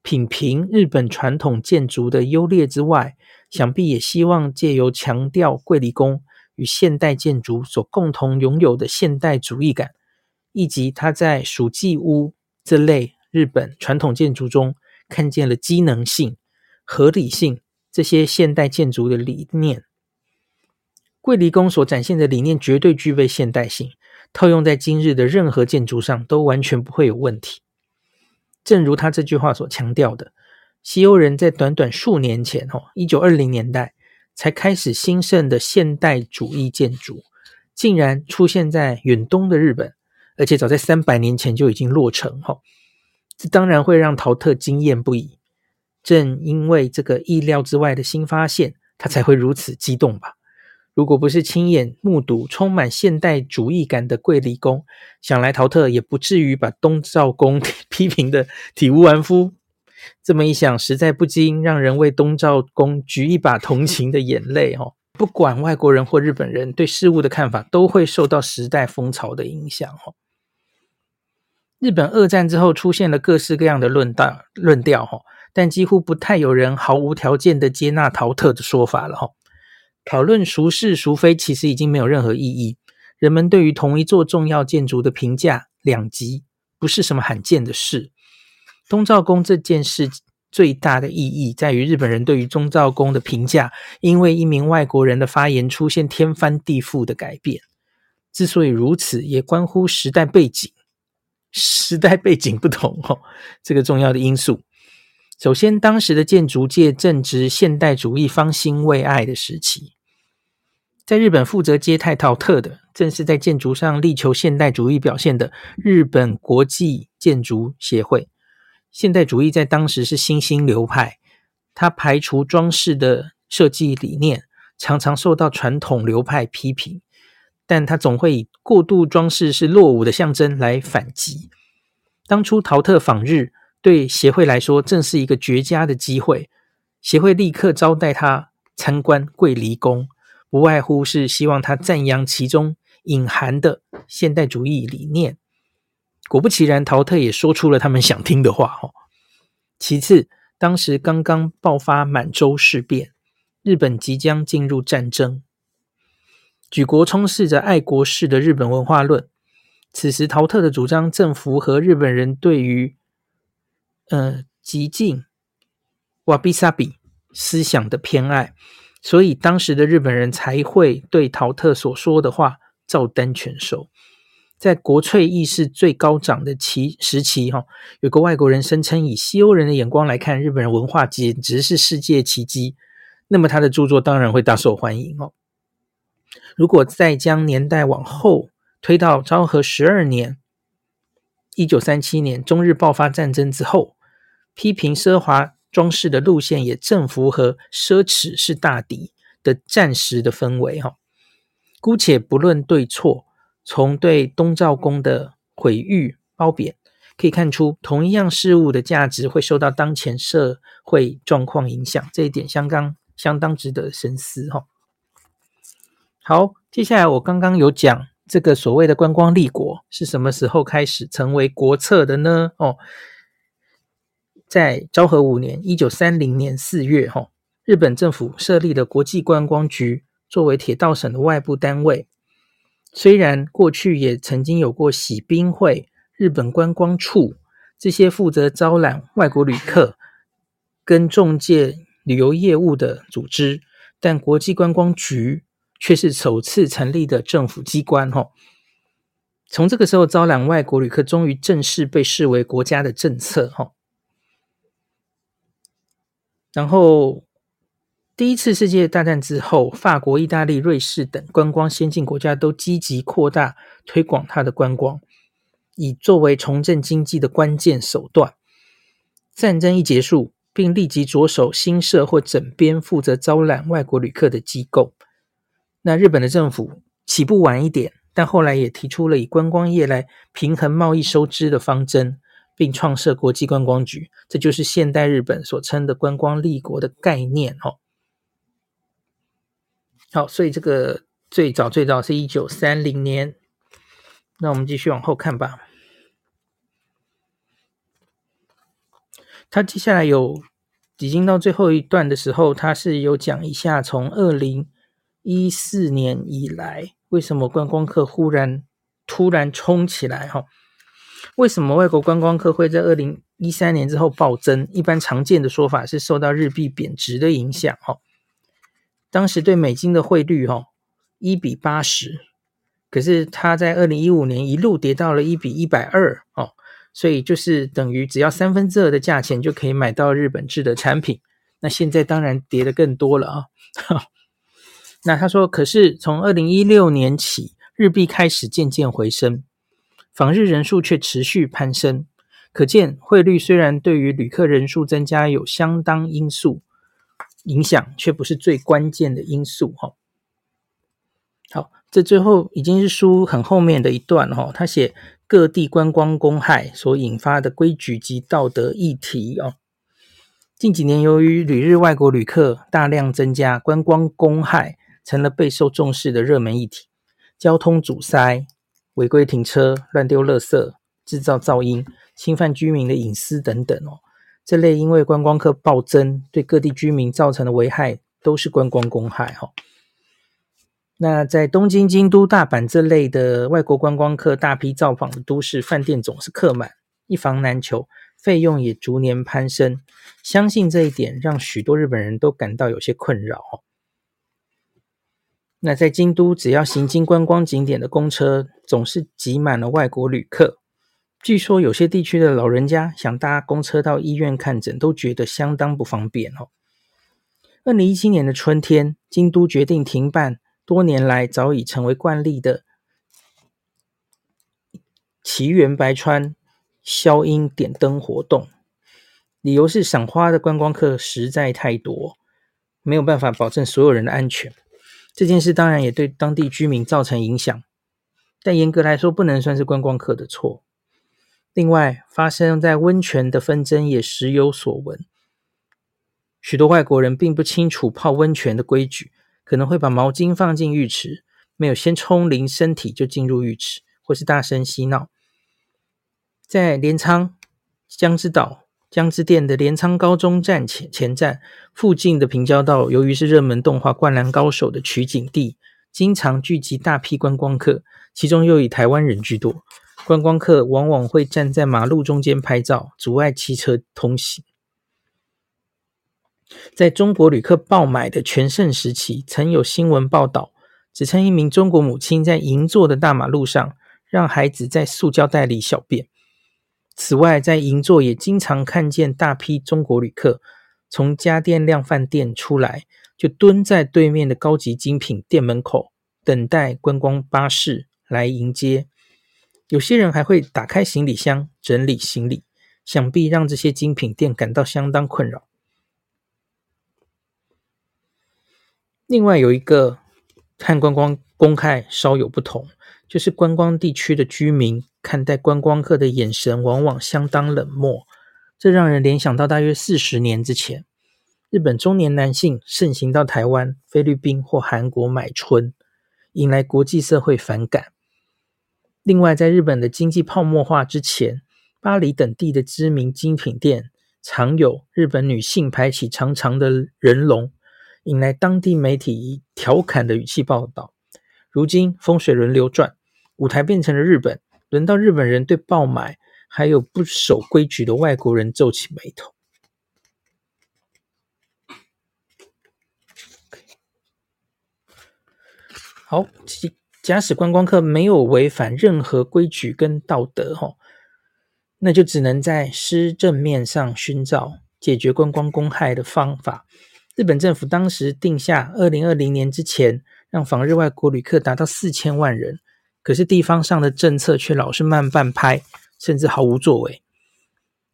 品评日本传统建筑的优劣之外，想必也希望借由强调桂离宫与现代建筑所共同拥有的现代主义感，以及他在属纪屋这类日本传统建筑中看见了机能性、合理性。这些现代建筑的理念，桂离宫所展现的理念绝对具备现代性，套用在今日的任何建筑上都完全不会有问题。正如他这句话所强调的，西欧人在短短数年前，哦，一九二零年代才开始兴盛的现代主义建筑，竟然出现在远东的日本，而且早在三百年前就已经落成，哈，这当然会让陶特惊艳不已。正因为这个意料之外的新发现，他才会如此激动吧？如果不是亲眼目睹充满现代主义感的桂离宫，想来陶特也不至于把东照宫 批评的体无完肤。这么一想，实在不禁让人为东照宫掬一把同情的眼泪哦。不管外国人或日本人对事物的看法，都会受到时代风潮的影响哦。日本二战之后出现了各式各样的论道论调哈。但几乎不太有人毫无条件的接纳陶特的说法了哈。讨论孰是孰非，其实已经没有任何意义。人们对于同一座重要建筑的评价两极，不是什么罕见的事。东照宫这件事最大的意义，在于日本人对于东照宫的评价，因为一名外国人的发言出现天翻地覆的改变。之所以如此，也关乎时代背景。时代背景不同哦，这个重要的因素。首先，当时的建筑界正值现代主义方兴未艾的时期，在日本负责接待陶特的，正是在建筑上力求现代主义表现的日本国际建筑协会。现代主义在当时是新兴流派，它排除装饰的设计理念，常常受到传统流派批评。但它总会以过度装饰是落伍的象征来反击。当初陶特访日，对协会来说正是一个绝佳的机会。协会立刻招待他参观桂离宫，不外乎是希望他赞扬其中隐含的现代主义理念。果不其然，陶特也说出了他们想听的话。哦，其次，当时刚刚爆发满洲事变，日本即将进入战争。举国充斥着爱国式的日本文化论，此时陶特的主张正符合日本人对于呃极进瓦比萨比思想的偏爱，所以当时的日本人才会对陶特所说的话照单全收。在国粹意识最高涨的期时期，哈，有个外国人声称以西欧人的眼光来看日本人文化简直是世界奇迹，那么他的著作当然会大受欢迎哦。如果再将年代往后推到昭和十二年，一九三七年，中日爆发战争之后，批评奢华装饰的路线也正符合奢侈是大敌的战时的氛围。哈，姑且不论对错，从对东照宫的毁誉褒贬可以看出，同一样事物的价值会受到当前社会状况影响，这一点相当相当值得深思。哈。好，接下来我刚刚有讲这个所谓的观光立国是什么时候开始成为国策的呢？哦，在昭和五年（一九三零年四月）哈，日本政府设立了国际观光局，作为铁道省的外部单位。虽然过去也曾经有过喜滨会、日本观光处这些负责招揽外国旅客跟中介旅游业务的组织，但国际观光局。却是首次成立的政府机关，哈。从这个时候，招揽外国旅客终于正式被视为国家的政策，哈。然后，第一次世界大战之后，法国、意大利、瑞士等观光先进国家都积极扩大推广它的观光，以作为重振经济的关键手段。战争一结束，并立即着手新设或整编负责招揽外国旅客的机构。那日本的政府起步晚一点，但后来也提出了以观光业来平衡贸易收支的方针，并创设国际观光局，这就是现代日本所称的观光立国的概念。哦，好，所以这个最早最早是一九三零年。那我们继续往后看吧。他接下来有已经到最后一段的时候，他是有讲一下从二零。一四年以来，为什么观光客忽然突然冲起来？哈，为什么外国观光客会在二零一三年之后暴增？一般常见的说法是受到日币贬值的影响。哈，当时对美金的汇率哈一比八十，可是它在二零一五年一路跌到了一比一百二哦，所以就是等于只要三分之二的价钱就可以买到日本制的产品。那现在当然跌得更多了啊。那他说，可是从二零一六年起，日币开始渐渐回升，访日人数却持续攀升，可见汇率虽然对于旅客人数增加有相当因素影响，却不是最关键的因素。哈，好，这最后已经是书很后面的一段哈，他写各地观光公害所引发的规矩及道德议题哦。近几年由于旅日外国旅客大量增加，观光公害。成了备受重视的热门议题，交通阻塞、违规停车、乱丢垃圾、制造噪音、侵犯居民的隐私等等哦，这类因为观光客暴增对各地居民造成的危害，都是观光公害哈。那在东京、京都、大阪这类的外国观光客大批造访的都市，饭店总是客满，一房难求，费用也逐年攀升。相信这一点让许多日本人都感到有些困扰。那在京都，只要行经观光景点的公车，总是挤满了外国旅客。据说有些地区的老人家想搭公车到医院看诊，都觉得相当不方便哦。二零一七年的春天，京都决定停办多年来早已成为惯例的奇缘白川消音点灯活动。理由是赏花的观光客实在太多，没有办法保证所有人的安全。这件事当然也对当地居民造成影响，但严格来说不能算是观光客的错。另外，发生在温泉的纷争也时有所闻，许多外国人并不清楚泡温泉的规矩，可能会把毛巾放进浴池，没有先冲淋身体就进入浴池，或是大声嬉闹。在镰仓江之岛。江之电的镰仓高中站前前站附近的平交道，由于是热门动画《灌篮高手》的取景地，经常聚集大批观光客，其中又以台湾人居多。观光客往往会站在马路中间拍照，阻碍汽车通行。在中国旅客爆买的全盛时期，曾有新闻报道，指称一名中国母亲在银座的大马路上，让孩子在塑胶袋里小便。此外，在银座也经常看见大批中国旅客从家电量贩店出来，就蹲在对面的高级精品店门口等待观光巴士来迎接。有些人还会打开行李箱整理行李，想必让这些精品店感到相当困扰。另外，有一个和观光公开稍有不同，就是观光地区的居民。看待观光客的眼神往往相当冷漠，这让人联想到大约四十年之前，日本中年男性盛行到台湾、菲律宾或韩国买春，引来国际社会反感。另外，在日本的经济泡沫化之前，巴黎等地的知名精品店常有日本女性排起长长的人龙，引来当地媒体以调侃的语气报道。如今风水轮流转，舞台变成了日本。轮到日本人对爆买还有不守规矩的外国人皱起眉头。好，假使观光客没有违反任何规矩跟道德，哈，那就只能在施政面上寻找解决观光公害的方法。日本政府当时定下，二零二零年之前让访日外国旅客达到四千万人。可是地方上的政策却老是慢半拍，甚至毫无作为。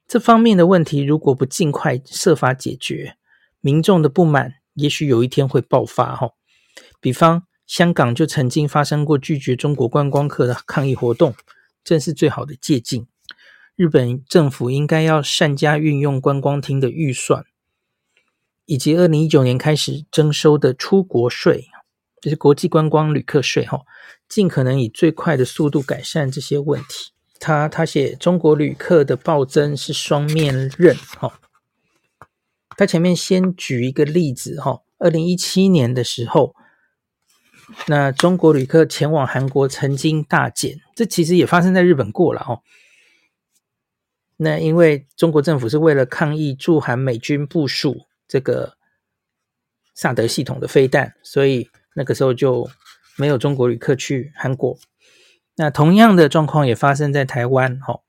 这方面的问题如果不尽快设法解决，民众的不满也许有一天会爆发。哈，比方香港就曾经发生过拒绝中国观光客的抗议活动，正是最好的借鉴。日本政府应该要善加运用观光厅的预算，以及二零一九年开始征收的出国税。就是国际观光旅客税，哈，尽可能以最快的速度改善这些问题。他他写中国旅客的暴增是双面刃，哈。他前面先举一个例子，哈，二零一七年的时候，那中国旅客前往韩国曾经大减，这其实也发生在日本过了，哈。那因为中国政府是为了抗议驻韩美军部署这个萨德系统的飞弹，所以。那个时候就没有中国旅客去韩国。那同样的状况也发生在台湾。哈，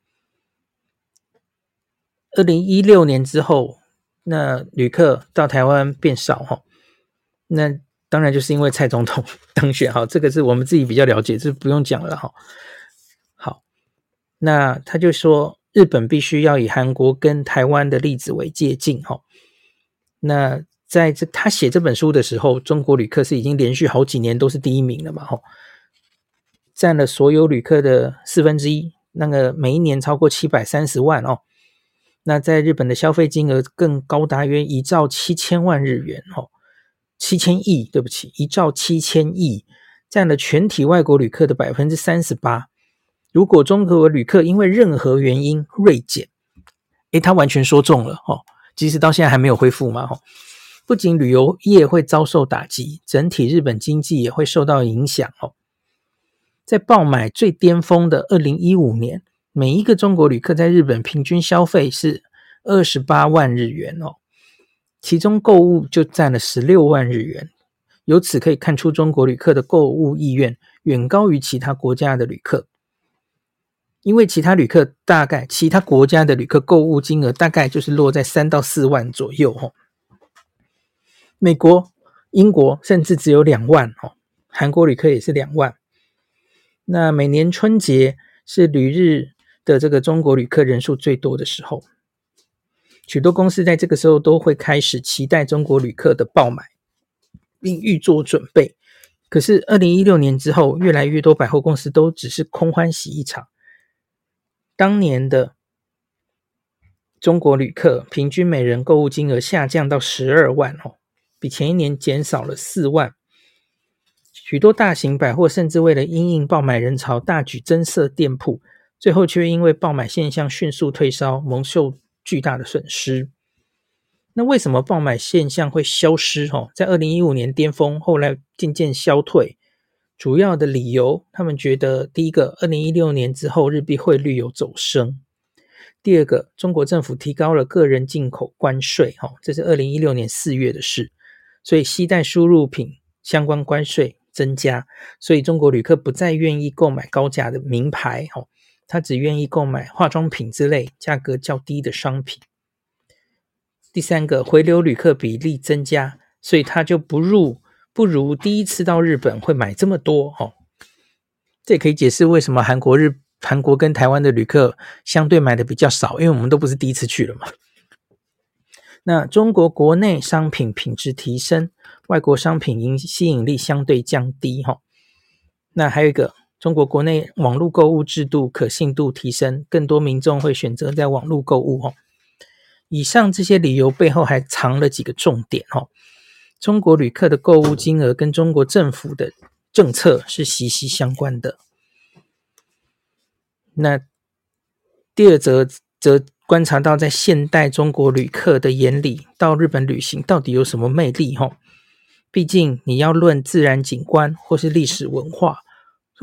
二零一六年之后，那旅客到台湾变少。哈，那当然就是因为蔡总统 当选。哈，这个是我们自己比较了解，这不用讲了。哈，好，那他就说日本必须要以韩国跟台湾的例子为借镜。哈，那。在这他写这本书的时候，中国旅客是已经连续好几年都是第一名了嘛？哈，占了所有旅客的四分之一，那个每一年超过七百三十万哦。那在日本的消费金额更高达约一兆七千万日元哦，七千亿，对不起，一兆七千亿，占了全体外国旅客的百分之三十八。如果中国旅客因为任何原因锐减，诶，他完全说中了哦，即使到现在还没有恢复嘛，吼。不仅旅游业会遭受打击，整体日本经济也会受到影响哦。在爆买最巅峰的二零一五年，每一个中国旅客在日本平均消费是二十八万日元哦，其中购物就占了十六万日元。由此可以看出，中国旅客的购物意愿远高于其他国家的旅客，因为其他旅客大概其他国家的旅客购物金额大概就是落在三到四万左右哦。美国、英国甚至只有两万哦，韩国旅客也是两万。那每年春节是旅日的这个中国旅客人数最多的时候，许多公司在这个时候都会开始期待中国旅客的爆买，并预做准备。可是，二零一六年之后，越来越多百货公司都只是空欢喜一场。当年的中国旅客平均每人购物金额下降到十二万哦，比前一年减少了四万。许多大型百货甚至为了因应爆买人潮，大举增设店铺，最后却因为爆买现象迅速退烧，蒙受巨大的损失。那为什么爆买现象会消失？哈，在二零一五年巅峰，后来渐渐消退。主要的理由，他们觉得，第一个，二零一六年之后日币汇率有走升；第二个，中国政府提高了个人进口关税，哈，这是二零一六年四月的事，所以携带输入品相关关税增加，所以中国旅客不再愿意购买高价的名牌，哈，他只愿意购买化妆品之类价格较低的商品。第三个，回流旅客比例增加，所以他就不入不如第一次到日本会买这么多哦。这也可以解释为什么韩国日韩国跟台湾的旅客相对买的比较少，因为我们都不是第一次去了嘛。那中国国内商品品质提升，外国商品引吸引力相对降低哈。那还有一个，中国国内网络购物制度可信度提升，更多民众会选择在网络购物哦。以上这些理由背后还藏了几个重点哦。中国旅客的购物金额跟中国政府的政策是息息相关的。那第二则则观察到，在现代中国旅客的眼里，到日本旅行到底有什么魅力？哈，毕竟你要论自然景观或是历史文化，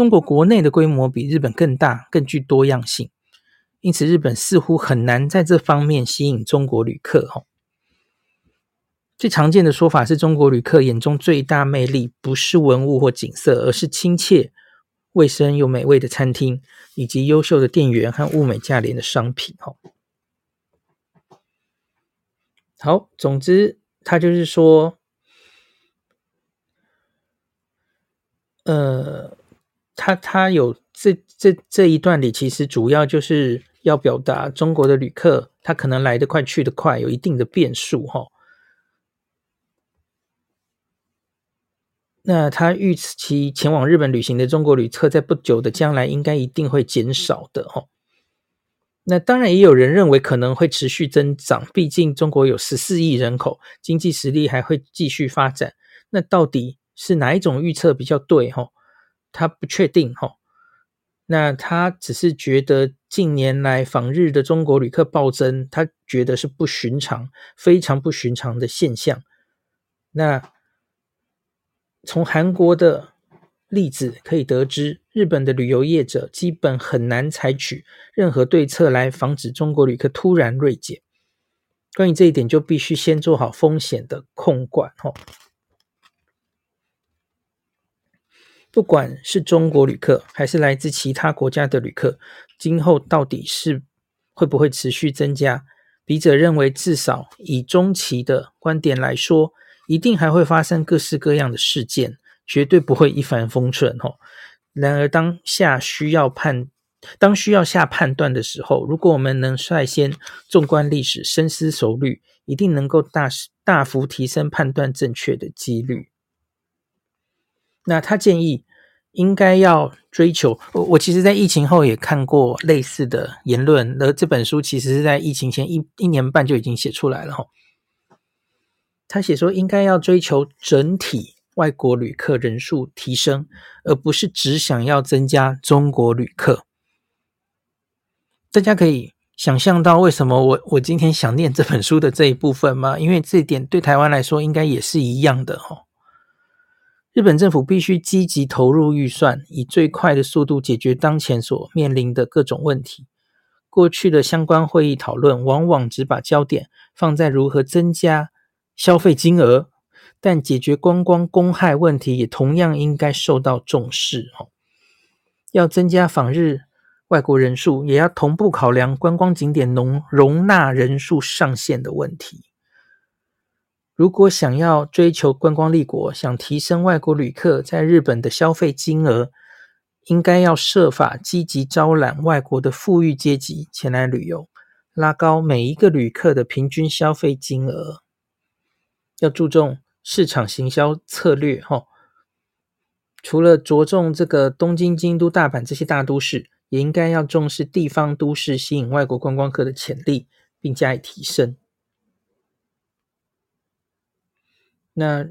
中国国内的规模比日本更大，更具多样性。因此，日本似乎很难在这方面吸引中国旅客。哈，最常见的说法是中国旅客眼中最大魅力不是文物或景色，而是亲切、卫生又美味的餐厅，以及优秀的店员和物美价廉的商品。哈，好，总之，他就是说，呃，他他有这这这一段里，其实主要就是。要表达中国的旅客，他可能来得快，去得快，有一定的变数哈。那他预期前往日本旅行的中国旅客，在不久的将来应该一定会减少的哈。那当然也有人认为可能会持续增长，毕竟中国有十四亿人口，经济实力还会继续发展。那到底是哪一种预测比较对哈？他不确定哈。那他只是觉得近年来访日的中国旅客暴增，他觉得是不寻常、非常不寻常的现象。那从韩国的例子可以得知，日本的旅游业者基本很难采取任何对策来防止中国旅客突然锐减。关于这一点，就必须先做好风险的控管，吼。不管是中国旅客还是来自其他国家的旅客，今后到底是会不会持续增加？笔者认为，至少以中期的观点来说，一定还会发生各式各样的事件，绝对不会一帆风顺。哦，然而当下需要判，当需要下判断的时候，如果我们能率先纵观历史，深思熟虑，一定能够大大幅提升判断正确的几率。那他建议应该要追求我，我其实，在疫情后也看过类似的言论。而这本书其实是在疫情前一一年半就已经写出来了哈。他写说，应该要追求整体外国旅客人数提升，而不是只想要增加中国旅客。大家可以想象到为什么我我今天想念这本书的这一部分吗？因为这一点对台湾来说，应该也是一样的哈。日本政府必须积极投入预算，以最快的速度解决当前所面临的各种问题。过去的相关会议讨论往往只把焦点放在如何增加消费金额，但解决观光公害问题也同样应该受到重视。哦要增加访日外国人数，也要同步考量观光景点容容纳人数上限的问题。如果想要追求观光立国，想提升外国旅客在日本的消费金额，应该要设法积极招揽外国的富裕阶级前来旅游，拉高每一个旅客的平均消费金额。要注重市场行销策略，哈。除了着重这个东京、京都、大阪这些大都市，也应该要重视地方都市吸引外国观光客的潜力，并加以提升。那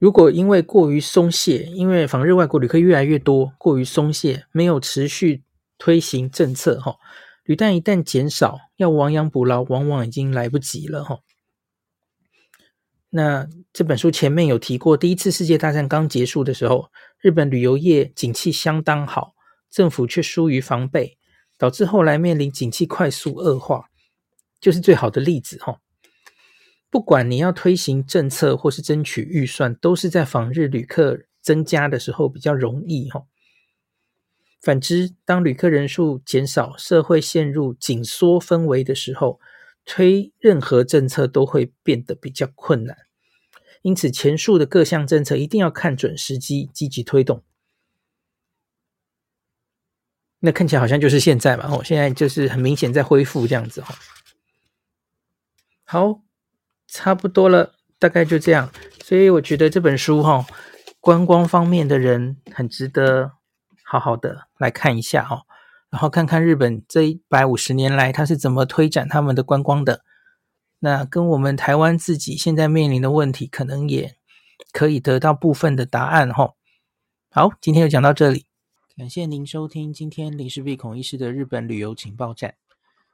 如果因为过于松懈，因为访日外国旅客越来越多，过于松懈，没有持续推行政策，哈，旅单一旦减少，要亡羊补牢，往往已经来不及了，哈。那这本书前面有提过，第一次世界大战刚结束的时候，日本旅游业景气相当好，政府却疏于防备，导致后来面临景气快速恶化，就是最好的例子哈。不管你要推行政策或是争取预算，都是在访日旅客增加的时候比较容易哈。反之，当旅客人数减少，社会陷入紧缩氛围的时候，推任何政策都会变得比较困难，因此前述的各项政策一定要看准时机，积极推动。那看起来好像就是现在嘛，哦，现在就是很明显在恢复这样子哈。好，差不多了，大概就这样。所以我觉得这本书哈，观光方面的人很值得好好的来看一下哈。然后看看日本这一百五十年来，他是怎么推展他们的观光的。那跟我们台湾自己现在面临的问题，可能也可以得到部分的答案吼。好，今天就讲到这里，感谢您收听今天林氏璧孔医师的日本旅游情报站。